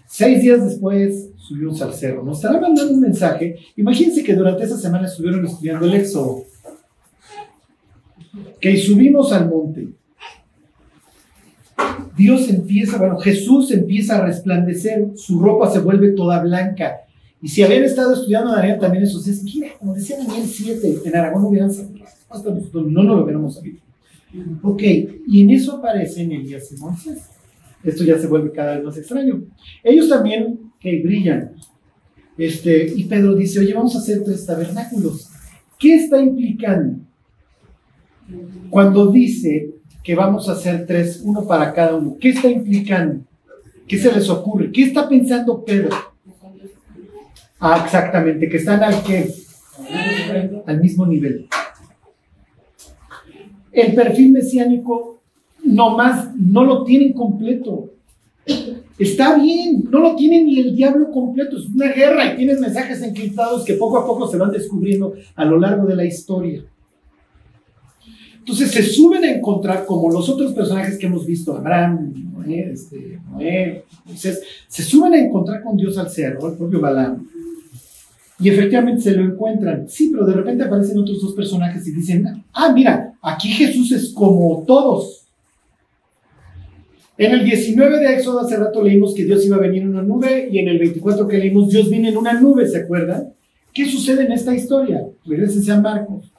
seis días después subimos al cerro. Nos estará mandando un mensaje. Imagínense que durante esa semana estuvieron estudiando el Éxodo. Que subimos al monte. Dios empieza, bueno, Jesús empieza a resplandecer, su ropa se vuelve toda blanca. Y si habían estado estudiando Daniel también esos días, mira, como decía Daniel 7, en Aragón no hubieran sabido, hasta nosotros no nos lo hubiéramos sabido. Ok, y en eso aparecen Elías y Moisés. Esto ya se vuelve cada vez más extraño. Ellos también que brillan. Este, y Pedro dice, oye, vamos a hacer tres tabernáculos. ¿Qué está implicando? Cuando dice que vamos a hacer tres, uno para cada uno, ¿qué está implicando? ¿Qué se les ocurre? ¿Qué está pensando Pedro? Ah, exactamente, que están al qué? Al mismo nivel. El perfil mesiánico nomás no lo tienen completo. Está bien, no lo tiene ni el diablo completo. Es una guerra y tienes mensajes encriptados que poco a poco se van descubriendo a lo largo de la historia. Entonces se suben a encontrar, como los otros personajes que hemos visto, Abraham, Noé, este, Moisés, se suben a encontrar con Dios al cerro, el propio Balaam. Y efectivamente se lo encuentran. Sí, pero de repente aparecen otros dos personajes y dicen, ah, mira, aquí Jesús es como todos. En el 19 de Éxodo hace rato leímos que Dios iba a venir en una nube y en el 24 que leímos Dios viene en una nube, ¿se acuerdan? ¿Qué sucede en esta historia? Regresense a Marcos.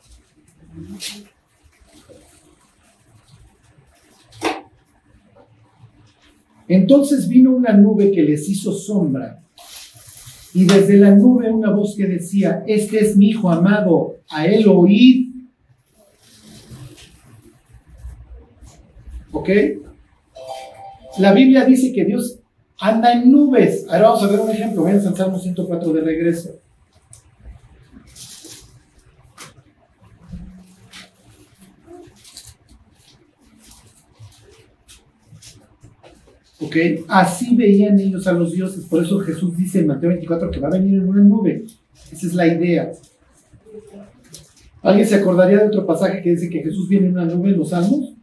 Entonces vino una nube que les hizo sombra y desde la nube una voz que decía, este es mi hijo amado, a él oíd. ¿Ok? La Biblia dice que Dios anda en nubes. Ahora vamos a ver un ejemplo. Vayan a Salmo 104 de regreso. ¿Ok? Así veían ellos a los dioses. Por eso Jesús dice en Mateo 24 que va a venir en una nube. Esa es la idea. ¿Alguien se acordaría de otro pasaje que dice que Jesús viene en una nube en los salmos?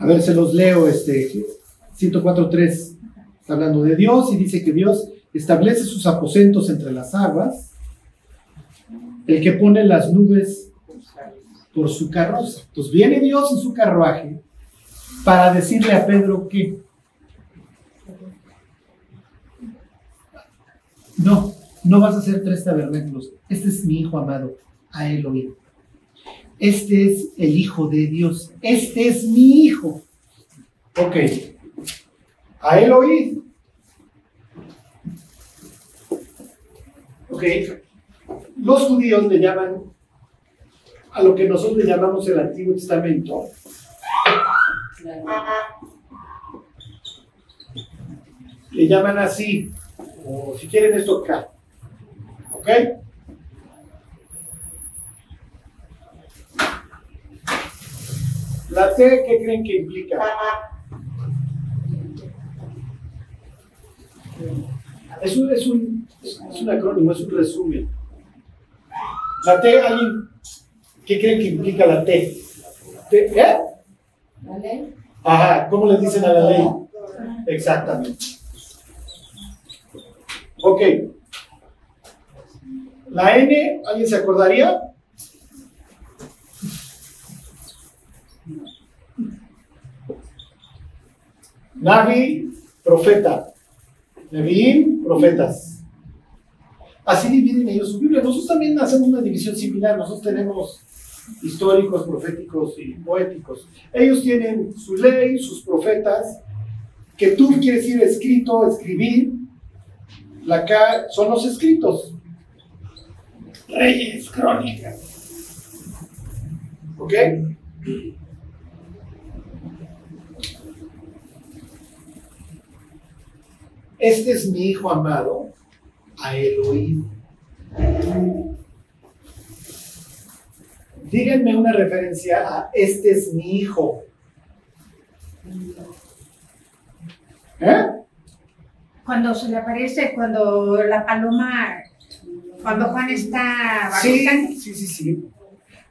A ver, se los leo, este 104.3 está hablando de Dios y dice que Dios establece sus aposentos entre las aguas, el que pone las nubes por su carroza. Entonces viene Dios en su carruaje para decirle a Pedro que no, no vas a hacer tres tabernáculos. Este es mi hijo amado, a él oír. Este es el hijo de Dios. Este es mi hijo. Ok. A él oír. Ok. Los judíos le llaman a lo que nosotros le llamamos el Antiguo Testamento. Le llaman así, o si quieren esto acá. ¿Ok? La T, ¿qué creen que implica? Es un, es un, es un acrónimo, es un resumen. La T, ¿alguien ¿Qué creen que implica la T? ¿T? ¿Eh? ¿La ley? Ajá, ¿cómo le dicen a la ley? Exactamente. Ok. La N, ¿alguien se acordaría? Navi, profeta. Nevi'im, profetas. Así dividen ellos su Biblia. Nosotros también hacemos una división similar. Nosotros tenemos históricos, proféticos y poéticos. Ellos tienen su ley, sus profetas, que tú quieres decir escrito, escribir. La K son los escritos. Reyes, crónicas. ¿Ok? Este es mi hijo amado, a Elohim. Díganme una referencia a este es mi hijo. ¿Eh? Cuando se le aparece, cuando la paloma, cuando Juan está Sí, sí, sí, sí.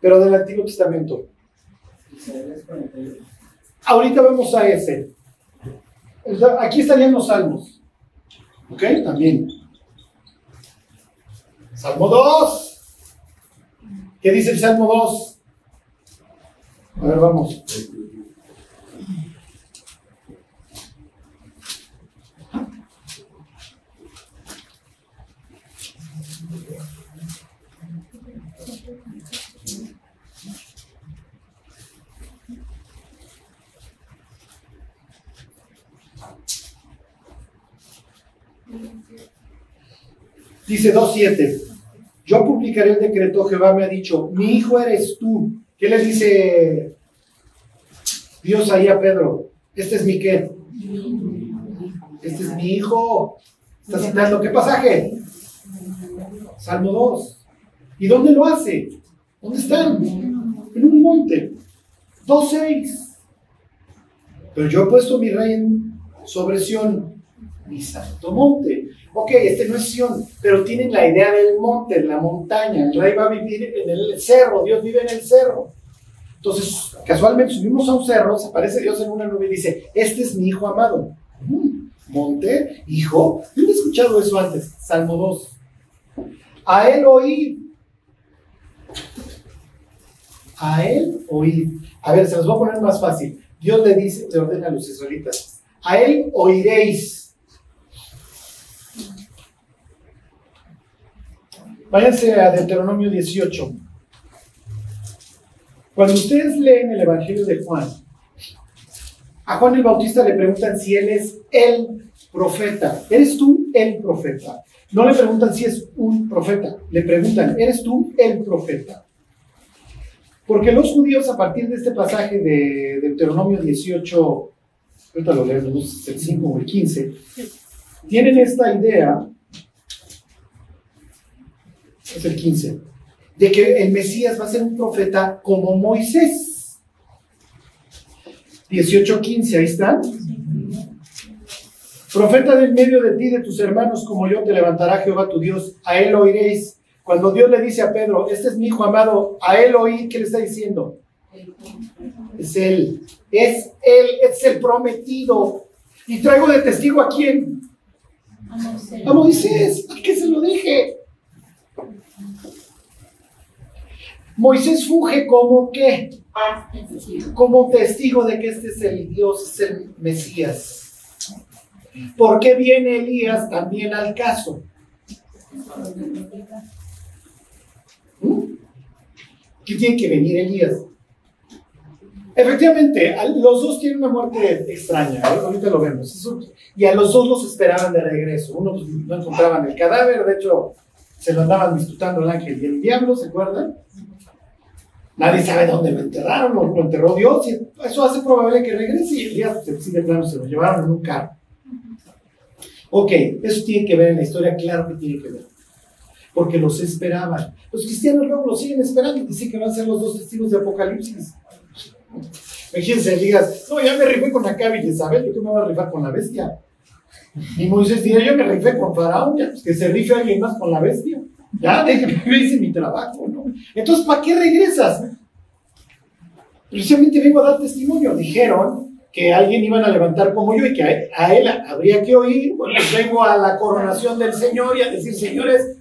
Pero del Antiguo Testamento. Ahorita vamos a ese. Aquí estarían los salmos. ¿Ok? También. Salmo 2. ¿Qué dice el Salmo 2? A ver, vamos. Dice 2.7. Yo publicaré el decreto, Jehová me ha dicho, mi hijo eres tú. ¿Qué le dice Dios ahí a Pedro? Este es mi qué. Este es mi hijo. Está citando, ¿qué pasaje? Salmo 2. ¿Y dónde lo hace? ¿Dónde están? En un monte. 2.6. Pero yo he puesto mi rey sobre Sión, mi santo monte. Ok, este no es Sión, pero tienen la idea del monte, la montaña. El rey va a vivir en el cerro, Dios vive en el cerro. Entonces, casualmente subimos a un cerro, se aparece Dios en una nube y dice, este es mi hijo amado. Mm, monte, hijo. Yo he escuchado eso antes, Salmo 2. A él oí. A él oí. A ver, se los voy a poner más fácil. Dios le dice, le ordena a los israelitas, a él oiréis. Váyanse a Deuteronomio 18. Cuando ustedes leen el Evangelio de Juan, a Juan el Bautista le preguntan si él es el profeta. ¿Eres tú el profeta? No le preguntan si es un profeta, le preguntan, ¿eres tú el profeta? Porque los judíos, a partir de este pasaje de Deuteronomio 18, ahorita lo leemos, el 5 o el 15, tienen esta idea, es el 15, de que el Mesías va a ser un profeta como Moisés. 18:15, ahí está. Profeta del medio de ti, de tus hermanos, como yo, te levantará Jehová tu Dios, a él oiréis. Cuando Dios le dice a Pedro, este es mi hijo amado, a él oí, ¿qué le está diciendo? Es él, es él, es el prometido. Y traigo de testigo a quién? A Moisés. A Moisés, ¿a qué se lo dije? Moisés funge como qué? Como testigo de que este es el Dios, es el Mesías. ¿Por qué viene Elías también al caso? ¿Mm? ¿Qué tiene que venir Elías? Efectivamente, los dos tienen una muerte extraña, ¿eh? ahorita lo vemos. Y a los dos los esperaban de regreso. Uno pues, no encontraban el cadáver, de hecho se lo andaban disputando el ángel y el diablo, ¿se acuerdan? Nadie sabe dónde lo enterraron, lo, lo enterró Dios, y eso hace probable que regrese y Elías, pues, sí, de plano, se lo llevaron en un carro. Ok, eso tiene que ver en la historia, claro que tiene que ver. Porque los esperaban. Los cristianos luego los siguen esperando y dicen que van a ser los dos testigos de Apocalipsis. Imagínense, digas, no, ya me rifé con Acab y Jezabel, ¿yo qué me voy a rifar con la bestia? Y Moisés diría, yo me rifé con Faraón, ya, pues que se rife alguien más con la bestia. Ya, déjeme, hice mi trabajo, ¿no? Entonces, ¿para qué regresas? Precisamente vengo a dar testimonio. Dijeron que alguien iban a levantar como yo y que a él, habría que oír. Pues vengo a la coronación del Señor y a decir, señores,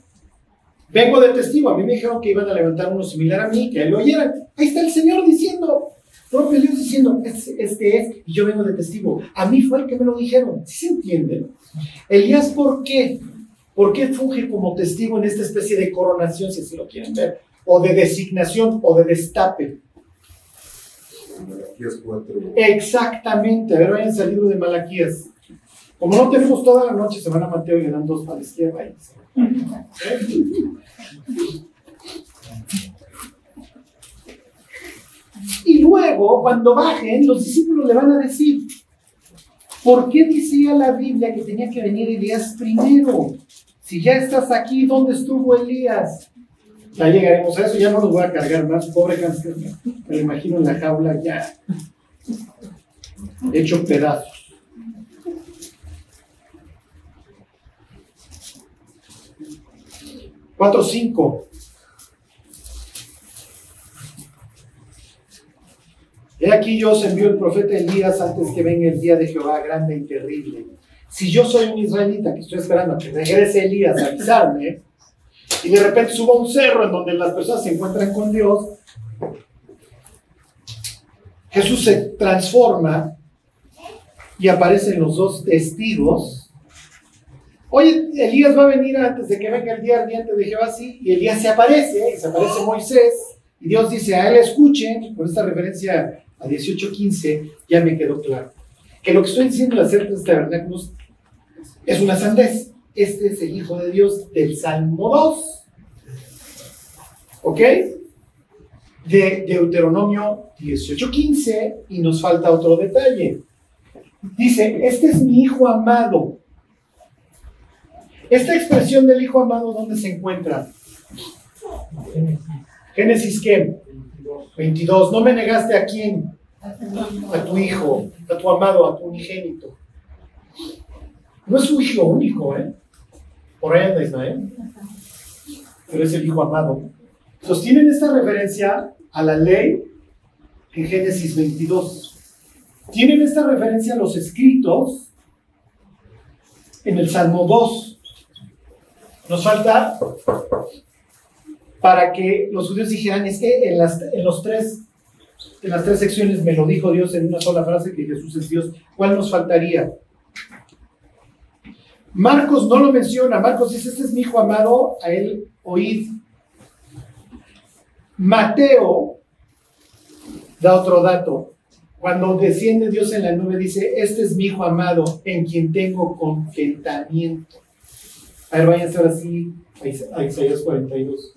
vengo de testigo. A mí me dijeron que iban a levantar uno similar a mí, que a él lo oyeran. Ahí está el Señor diciendo, propio Dios diciendo, este, este es, y yo vengo de testigo. A mí fue el que me lo dijeron. ¿Sí se entiende? Elías, ¿por qué? ¿Por qué funge como testigo en esta especie de coronación, si así lo quieren ver? O de designación o de destape. Malaquías 4. Exactamente. A ver, vayan al libro de Malaquías. Como no tenemos toda la noche, se van a Mateo y le dan dos para la izquierda. ahí. Y luego, cuando bajen, los discípulos le van a decir, ¿por qué decía la Biblia que tenía que venir Elías primero? Si ya estás aquí, ¿dónde estuvo Elías? Ya llegaremos a eso, ya no los voy a cargar más, pobre canción. Me lo imagino en la jaula ya hecho pedazos. Cuatro, cinco. He aquí yo os envío el profeta Elías antes que venga el día de Jehová grande y terrible. Si yo soy un israelita que estoy esperando a que regrese Elías a avisarme, y de repente subo un cerro en donde las personas se encuentran con Dios, Jesús se transforma y aparecen los dos testigos. Oye, Elías va a venir antes de que venga el día ardiente de Jehová, sí, y Elías se aparece, y se aparece Moisés, y Dios dice a él escuchen, con esta referencia a 18.15, ya me quedó claro. Que lo que estoy diciendo acerca de tabernáculos es una sandez. Este es el Hijo de Dios del Salmo 2. ¿Ok? De Deuteronomio 18.15, y nos falta otro detalle. Dice, este es mi hijo amado. Esta expresión del hijo amado, ¿dónde se encuentra? Génesis qué? 22. No me negaste a quién? A tu hijo, a tu amado, a tu unigénito. No es su hijo único, ¿eh? Por ahí anda Ismael. Pero es el hijo amado. Sostienen esta referencia a la ley en Génesis 22 tienen esta referencia a los escritos en el Salmo 2. Nos falta para que los judíos dijeran, es que en las, en los tres, en las tres secciones me lo dijo Dios en una sola frase que Jesús es Dios. ¿Cuál nos faltaría? Marcos no lo menciona. Marcos dice, este es mi hijo amado, a él oíd. Mateo da otro dato. Cuando desciende Dios en la nube, dice, este es mi hijo amado, en quien tengo contentamiento. A ver, váyanse ahora sí a Isaías 42.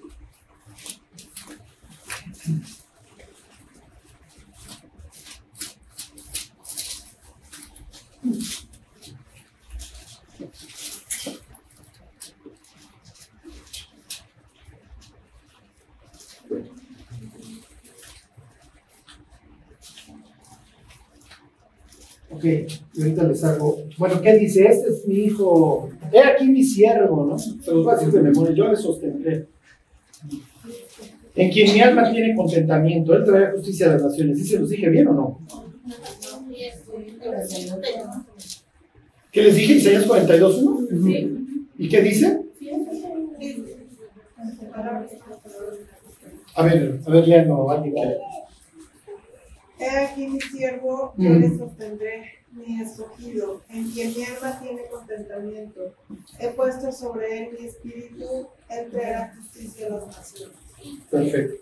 Ok, y ahorita les hago. Bueno, ¿qué dice? Este es mi hijo. He aquí mi siervo, ¿no? Se los voy a decir de memoria. Yo le sostendré. En quien mi alma tiene contentamiento. Él trae justicia a las naciones. ¿Sí se los dije bien o no? ¿Qué les dije? Isaías 42.1. ¿Y qué dice? A ver, a ver, léanlo, alguien que. He aquí mi siervo, yo Mm. le sostendré, mi escogido, en quien mi alma tiene contentamiento. He puesto sobre él mi espíritu, él traerá justicia a las naciones. Perfecto.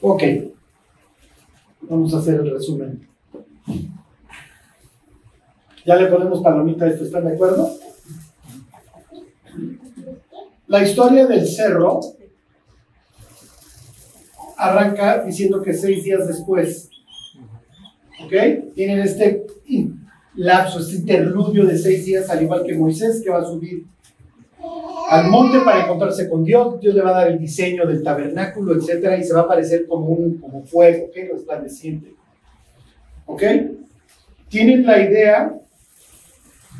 Ok. Vamos a hacer el resumen. Ya le ponemos palomita a esto, ¿están de acuerdo? La historia del cerro arranca diciendo que seis días después, ¿ok? Tienen este lapso, este interludio de seis días, al igual que Moisés, que va a subir al monte para encontrarse con Dios. Dios le va a dar el diseño del tabernáculo, etcétera, y se va a aparecer como un como fuego, ¿ok? Resplandeciente. ¿Ok? Tienen la idea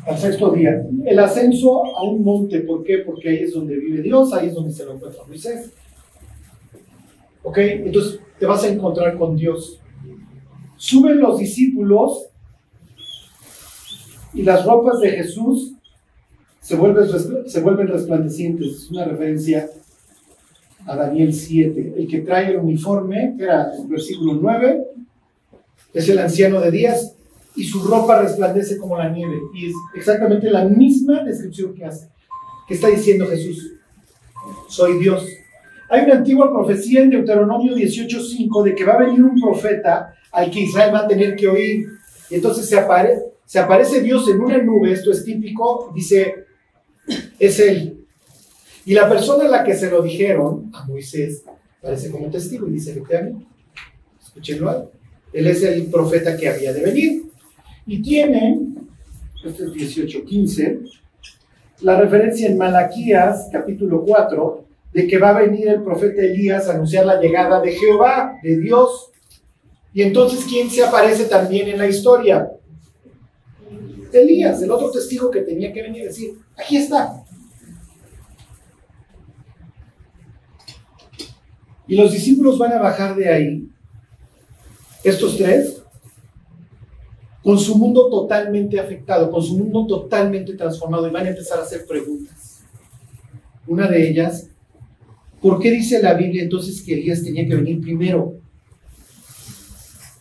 al sexto día, el ascenso a un monte, ¿por qué? Porque ahí es donde vive Dios, ahí es donde se lo encuentra Moisés. ¿Ok? Entonces te vas a encontrar con Dios. Suben los discípulos y las ropas de Jesús se vuelven, se vuelven resplandecientes. Es una referencia a Daniel 7. El que trae el uniforme, que era el versículo 9, es el anciano de días y su ropa resplandece como la nieve. Y es exactamente la misma descripción que hace, que está diciendo Jesús. Soy Dios. Hay una antigua profecía en Deuteronomio 18:5 de que va a venir un profeta al que Israel va a tener que oír. Y entonces se, apare- se aparece Dios en una nube, esto es típico, dice, es él. Y la persona a la que se lo dijeron, a Moisés, aparece como testigo y dice, efectivamente, escúchenlo. Él es el profeta que había de venir. Y tiene, esto es 18:15, la referencia en Malaquías, capítulo 4, de que va a venir el profeta Elías a anunciar la llegada de Jehová, de Dios. Y entonces, ¿quién se aparece también en la historia? Elías, el otro testigo que tenía que venir a decir, aquí está. Y los discípulos van a bajar de ahí, estos tres, con su mundo totalmente afectado, con su mundo totalmente transformado, y van a empezar a hacer preguntas. Una de ellas, ¿por qué dice la Biblia entonces que Elías tenía que venir primero?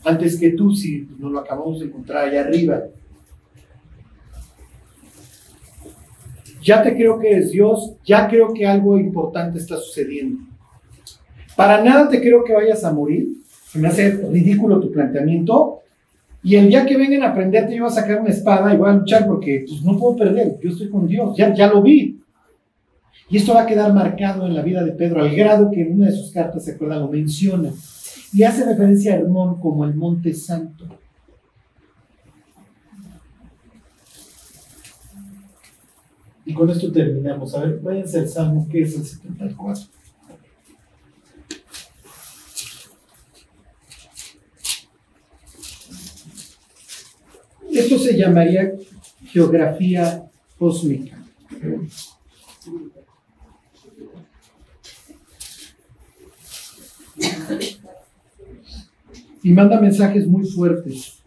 Antes que tú, si nos lo acabamos de encontrar allá arriba. Ya te creo que eres Dios, ya creo que algo importante está sucediendo. Para nada te creo que vayas a morir. Se me hace ridículo tu planteamiento. Y el día que vengan a prenderte, yo voy a sacar una espada y voy a luchar porque pues, no puedo perder. Yo estoy con Dios, ya, ya lo vi. Y esto va a quedar marcado en la vida de Pedro, al grado que en una de sus cartas, ¿se acuerdan? Lo menciona. Y hace referencia a Hermón como el Monte Santo. Y con esto terminamos. A ver, váyanse al Salmo, que es el 74. Esto se llamaría geografía cósmica. Y manda mensajes muy fuertes.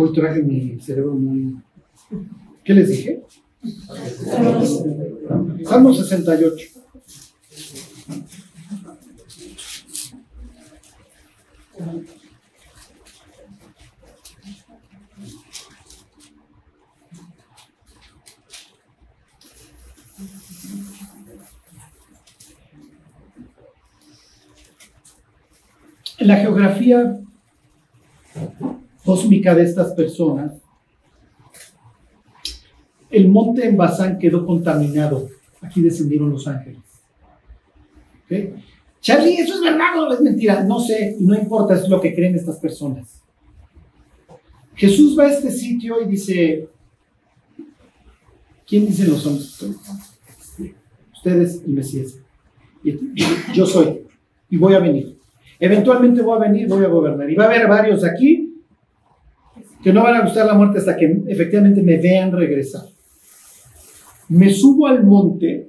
Hoy traje mi cerebro muy... ¿Qué les dije? Salmo 68. En la geografía cósmica de estas personas, el monte en Bazán quedó contaminado. Aquí descendieron los ángeles. Charlie, ¿eso es verdad o es mentira? No sé, no importa, es lo que creen estas personas. Jesús va a este sitio y dice, ¿quién dicen los hombres? Ustedes y Mesías. Yo soy, y voy a venir. Eventualmente voy a venir, voy a gobernar. Y va a haber varios aquí que no van a gustar la muerte hasta que efectivamente me vean regresar. Me subo al monte,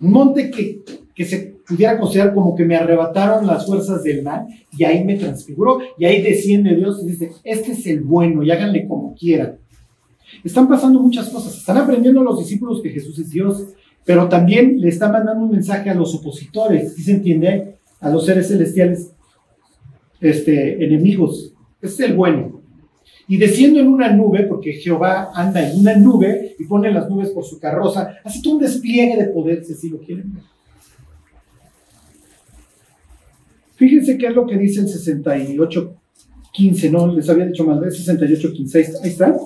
un monte que, que se pudiera considerar como que me arrebataron las fuerzas del mal, y ahí me transfiguró, y ahí desciende Dios y dice, este es el bueno, y háganle como quieran. Están pasando muchas cosas, están aprendiendo los discípulos que Jesús es Dios, pero también le está mandando un mensaje a los opositores, ¿sí se entiende? A los seres celestiales este, enemigos. Este es el bueno. Y desciendo en una nube, porque Jehová anda en una nube y pone las nubes por su carroza, hace todo un despliegue de poder, si así lo quieren. Fíjense qué es lo que dice el 68.15, ¿no? Les había dicho más veces 68.15. Ahí está.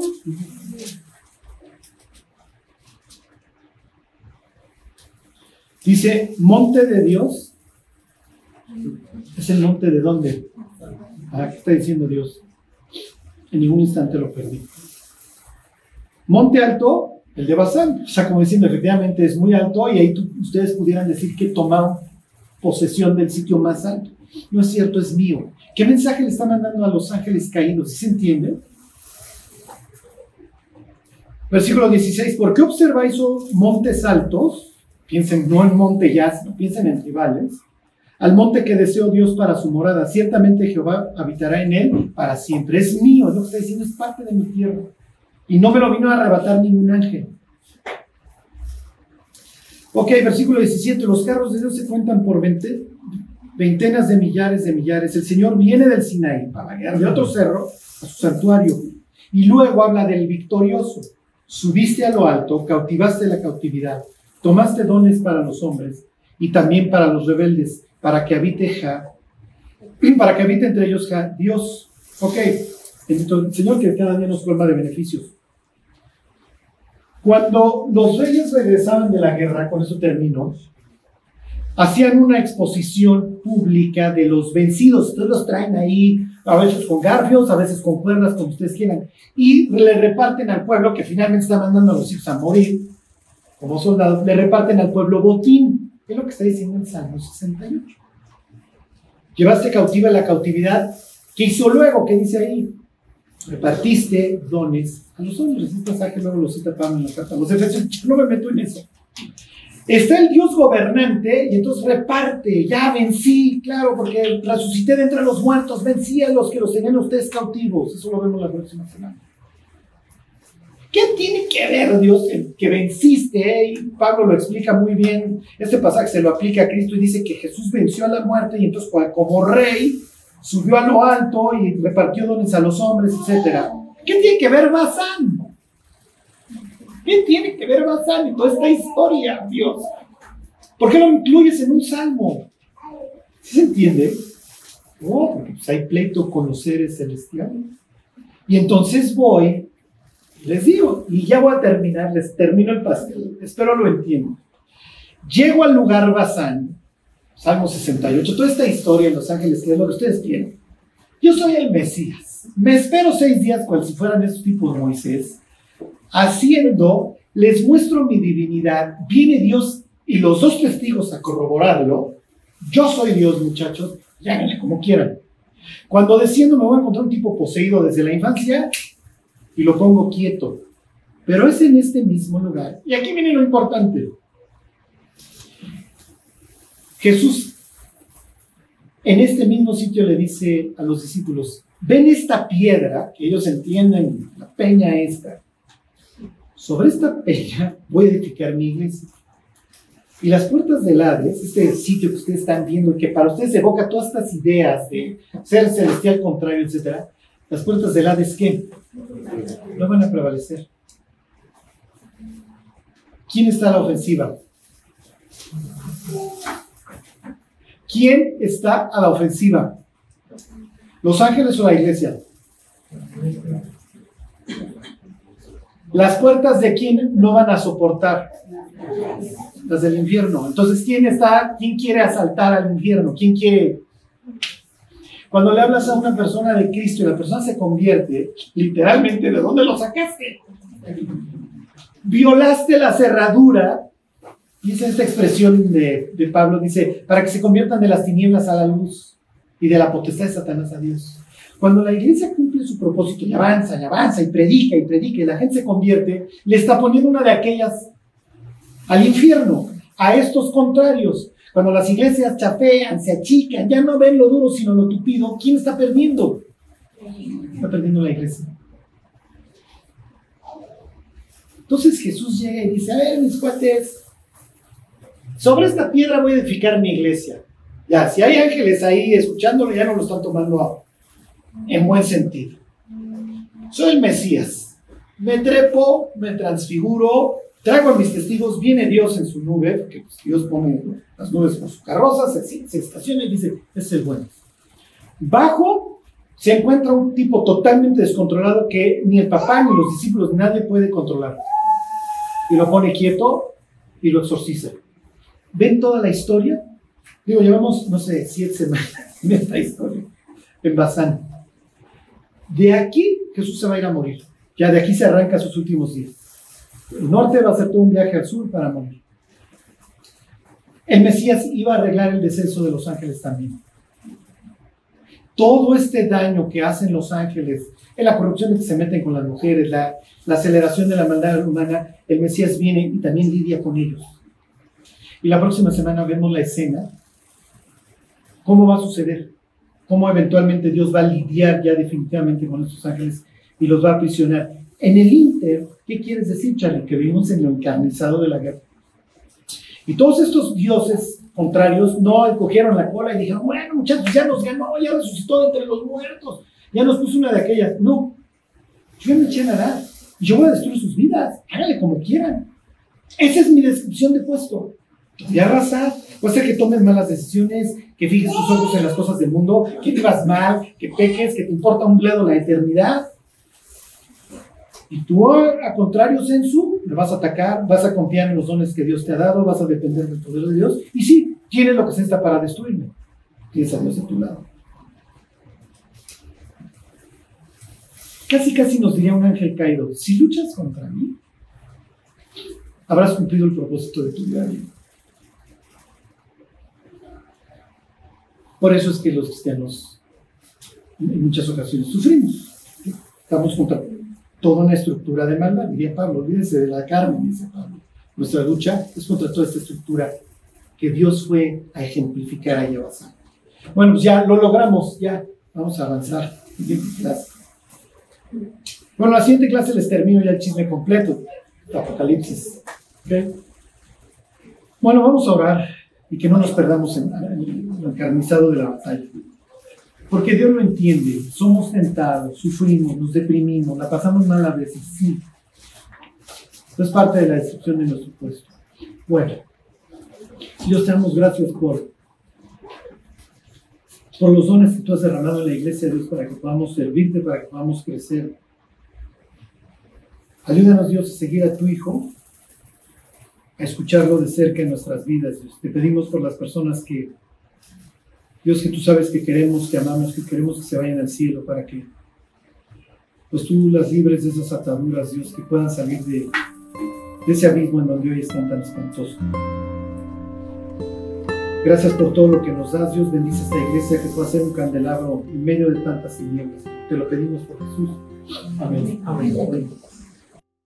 Dice, monte de Dios. ¿Es el monte de dónde? Ah, ¿qué está diciendo Dios? En ningún instante lo perdí. Monte alto, el de Bazán. O sea, como diciendo, efectivamente es muy alto y ahí ustedes pudieran decir que tomaron posesión del sitio más alto. No es cierto, es mío. ¿Qué mensaje le está mandando a los ángeles caídos? ¿Sí se entiende? Versículo 16. ¿Por qué observáis montes altos? Piensen no en monte ya, sino piensen en tribales. Al monte que deseó Dios para su morada. Ciertamente Jehová habitará en él para siempre. Es mío, lo que está diciendo, es parte de mi tierra. Y no me lo vino a arrebatar ningún ángel. Ok, versículo 17. Los carros de Dios se cuentan por 20, veintenas de millares de millares. El Señor viene del Sinaí para de otro cerro a su santuario. Y luego habla del victorioso. Subiste a lo alto, cautivaste la cautividad, tomaste dones para los hombres y también para los rebeldes, para que habite Ja, para que habite entre ellos Ja, Dios. Ok, el Señor que cada día nos colma de beneficios. Cuando los reyes regresaban de la guerra, con eso termino, hacían una exposición pública de los vencidos. Ustedes los traen ahí, a veces con garfios, a veces con cuerdas, como ustedes quieran, y le reparten al pueblo, que finalmente está mandando a los hijos a morir como soldados, le reparten al pueblo botín. Es lo que está diciendo el Salmo 68. Llevaste cautiva la cautividad. ¿Qué hizo luego? ¿Qué dice ahí? Repartiste dones a los hombres. Este pasaje luego lo cita Pablo en la carta los Efesios. No me meto en eso. Está el Dios gobernante y entonces reparte, ya vencí, claro, porque resucité de entre los muertos, vencí a los que los tenían ustedes cautivos. Eso lo vemos la próxima semana. ¿Qué tiene que ver Dios que venciste? Y Pablo lo explica muy bien. Este pasaje se lo aplica a Cristo y dice que Jesús venció a la muerte y entonces como rey subió a lo alto y repartió dones a los hombres, etc. ¿Qué tiene que ver Bazán? ¿Qué tiene que ver Bazán en toda esta historia, Dios? ¿Por qué lo incluyes en un salmo? ¿Sí se entiende? Oh, porque pues, hay pleito con los seres celestiales. Y entonces voy les digo, y ya voy a terminar, les termino el pastel, espero lo entiendan. Llego al lugar Bazán, Salmo 68, toda esta historia en Los Ángeles, que es lo que ustedes quieren. Yo soy el Mesías. Me espero seis días cual si fueran estos tipos de Moisés. Haciendo, les muestro mi divinidad. Viene Dios y los dos testigos a corroborarlo. Yo soy Dios, muchachos. Llámenle como quieran. Cuando desciendo me voy a encontrar un tipo poseído desde la infancia y lo pongo quieto. Pero es en este mismo lugar. Y aquí viene lo importante. Jesús en este mismo sitio le dice a los discípulos, ven esta piedra, que ellos entienden, la peña esta. Sobre esta peña voy a edificar mi iglesia. Y las puertas del Hades, este sitio que ustedes están viendo, que para ustedes evoca todas estas ideas de ser celestial contrario, etc., las puertas del Hades, ¿qué? No van a prevalecer. ¿Quién está a la ofensiva? ¿Quién está a la ofensiva? ¿Los ángeles o la iglesia? Las puertas de quién no van a soportar? Las del infierno. Entonces, ¿quién está, quién quiere asaltar al infierno? ¿Quién quiere? Cuando le hablas a una persona de Cristo y la persona se convierte, literalmente, ¿de dónde lo sacaste? Violaste la cerradura. Dice esta expresión de, de Pablo, dice, para que se conviertan de las tinieblas a la luz y de la potestad de Satanás a Dios. Cuando la iglesia cumple su propósito y avanza y avanza y predica y predica y la gente se convierte, le está poniendo una de aquellas al infierno, a estos contrarios. Cuando las iglesias chafean, se achican, ya no ven lo duro sino lo tupido, ¿quién está perdiendo? Está perdiendo la iglesia. Entonces Jesús llega y dice, a ver, mis cuates, sobre esta piedra voy a edificar mi iglesia. Ya, si hay ángeles ahí escuchándolo, ya no lo están tomando en buen sentido. Soy el Mesías. Me trepo, me transfiguro, traigo a mis testigos, viene Dios en su nube, que pues, Dios pone las nubes por su carroza, se, se estaciona y dice, es el bueno. Bajo se encuentra un tipo totalmente descontrolado que ni el papá, ni los discípulos, nadie puede controlar. Y lo pone quieto y lo exorciza. ¿Ven toda la historia? Digo, llevamos, no sé, siete semanas en esta historia, en Bazán. De aquí Jesús se va a ir a morir. Ya de aquí se arranca sus últimos días. El norte va a hacer todo un viaje al sur para morir. El Mesías iba a arreglar el descenso de los ángeles también. Todo este daño que hacen los ángeles, en la corrupción que se meten con las mujeres, la, la aceleración de la maldad humana, el Mesías viene y también lidia con ellos. Y la próxima semana vemos la escena. ¿Cómo va a suceder? cómo eventualmente Dios va a lidiar ya definitivamente con estos ángeles y los va a aprisionar. En el Inter, ¿qué quieres decir, Charlie? Que vivimos en lo encarnizado de la guerra. Y todos estos dioses contrarios no cogieron la cola y dijeron, bueno, muchachos, ya nos ganó, ya resucitó entre los muertos, ya nos puso una de aquellas. No, yo me eché a nadar y yo voy a destruir sus vidas, háganle como quieran. Esa es mi descripción de puesto. Voy a arrasar, puede ser que tomes malas decisiones, que fijes tus ojos en las cosas del mundo, que vivas mal, que peques, que te importa un bledo la eternidad. Y tú, a contrario, Sensu, le vas a atacar, vas a confiar en los dones que Dios te ha dado, vas a depender del poder de Dios. Y sí, tienes lo que se está para destruirme. Tienes a Dios a tu lado. Casi, casi nos diría un ángel caído, si luchas contra mí, habrás cumplido el propósito de tu vida. Por eso es que los cristianos en muchas ocasiones sufrimos. Estamos contra toda una estructura de maldad, diría Pablo, olvídense de la carne, dice Pablo. Nuestra lucha es contra toda esta estructura que Dios fue a ejemplificar a basar. Bueno, pues ya lo logramos, ya vamos a avanzar. Bueno, la siguiente clase les termino ya el chisme completo, Apocalipsis. Bueno, vamos a orar y que no nos perdamos en, el encarnizado de la batalla. Porque Dios lo entiende, somos tentados, sufrimos, nos deprimimos, la pasamos mal a veces, sí. Esto es parte de la destrucción de nuestro puesto. Bueno, Dios te damos gracias por, por los dones que tú has derramado en la iglesia, Dios, para que podamos servirte, para que podamos crecer. Ayúdanos, Dios, a seguir a tu Hijo a escucharlo de cerca en nuestras vidas. Te pedimos por las personas que, Dios, que tú sabes que queremos, que amamos, que queremos que se vayan al cielo para que, pues tú las libres de esas ataduras, Dios, que puedan salir de, ese abismo en donde hoy están tan espantosos. Gracias por todo lo que nos das, Dios. Bendice esta iglesia que pueda ser un candelabro en medio de tantas tinieblas. Te lo pedimos por Jesús. Amén. Amén.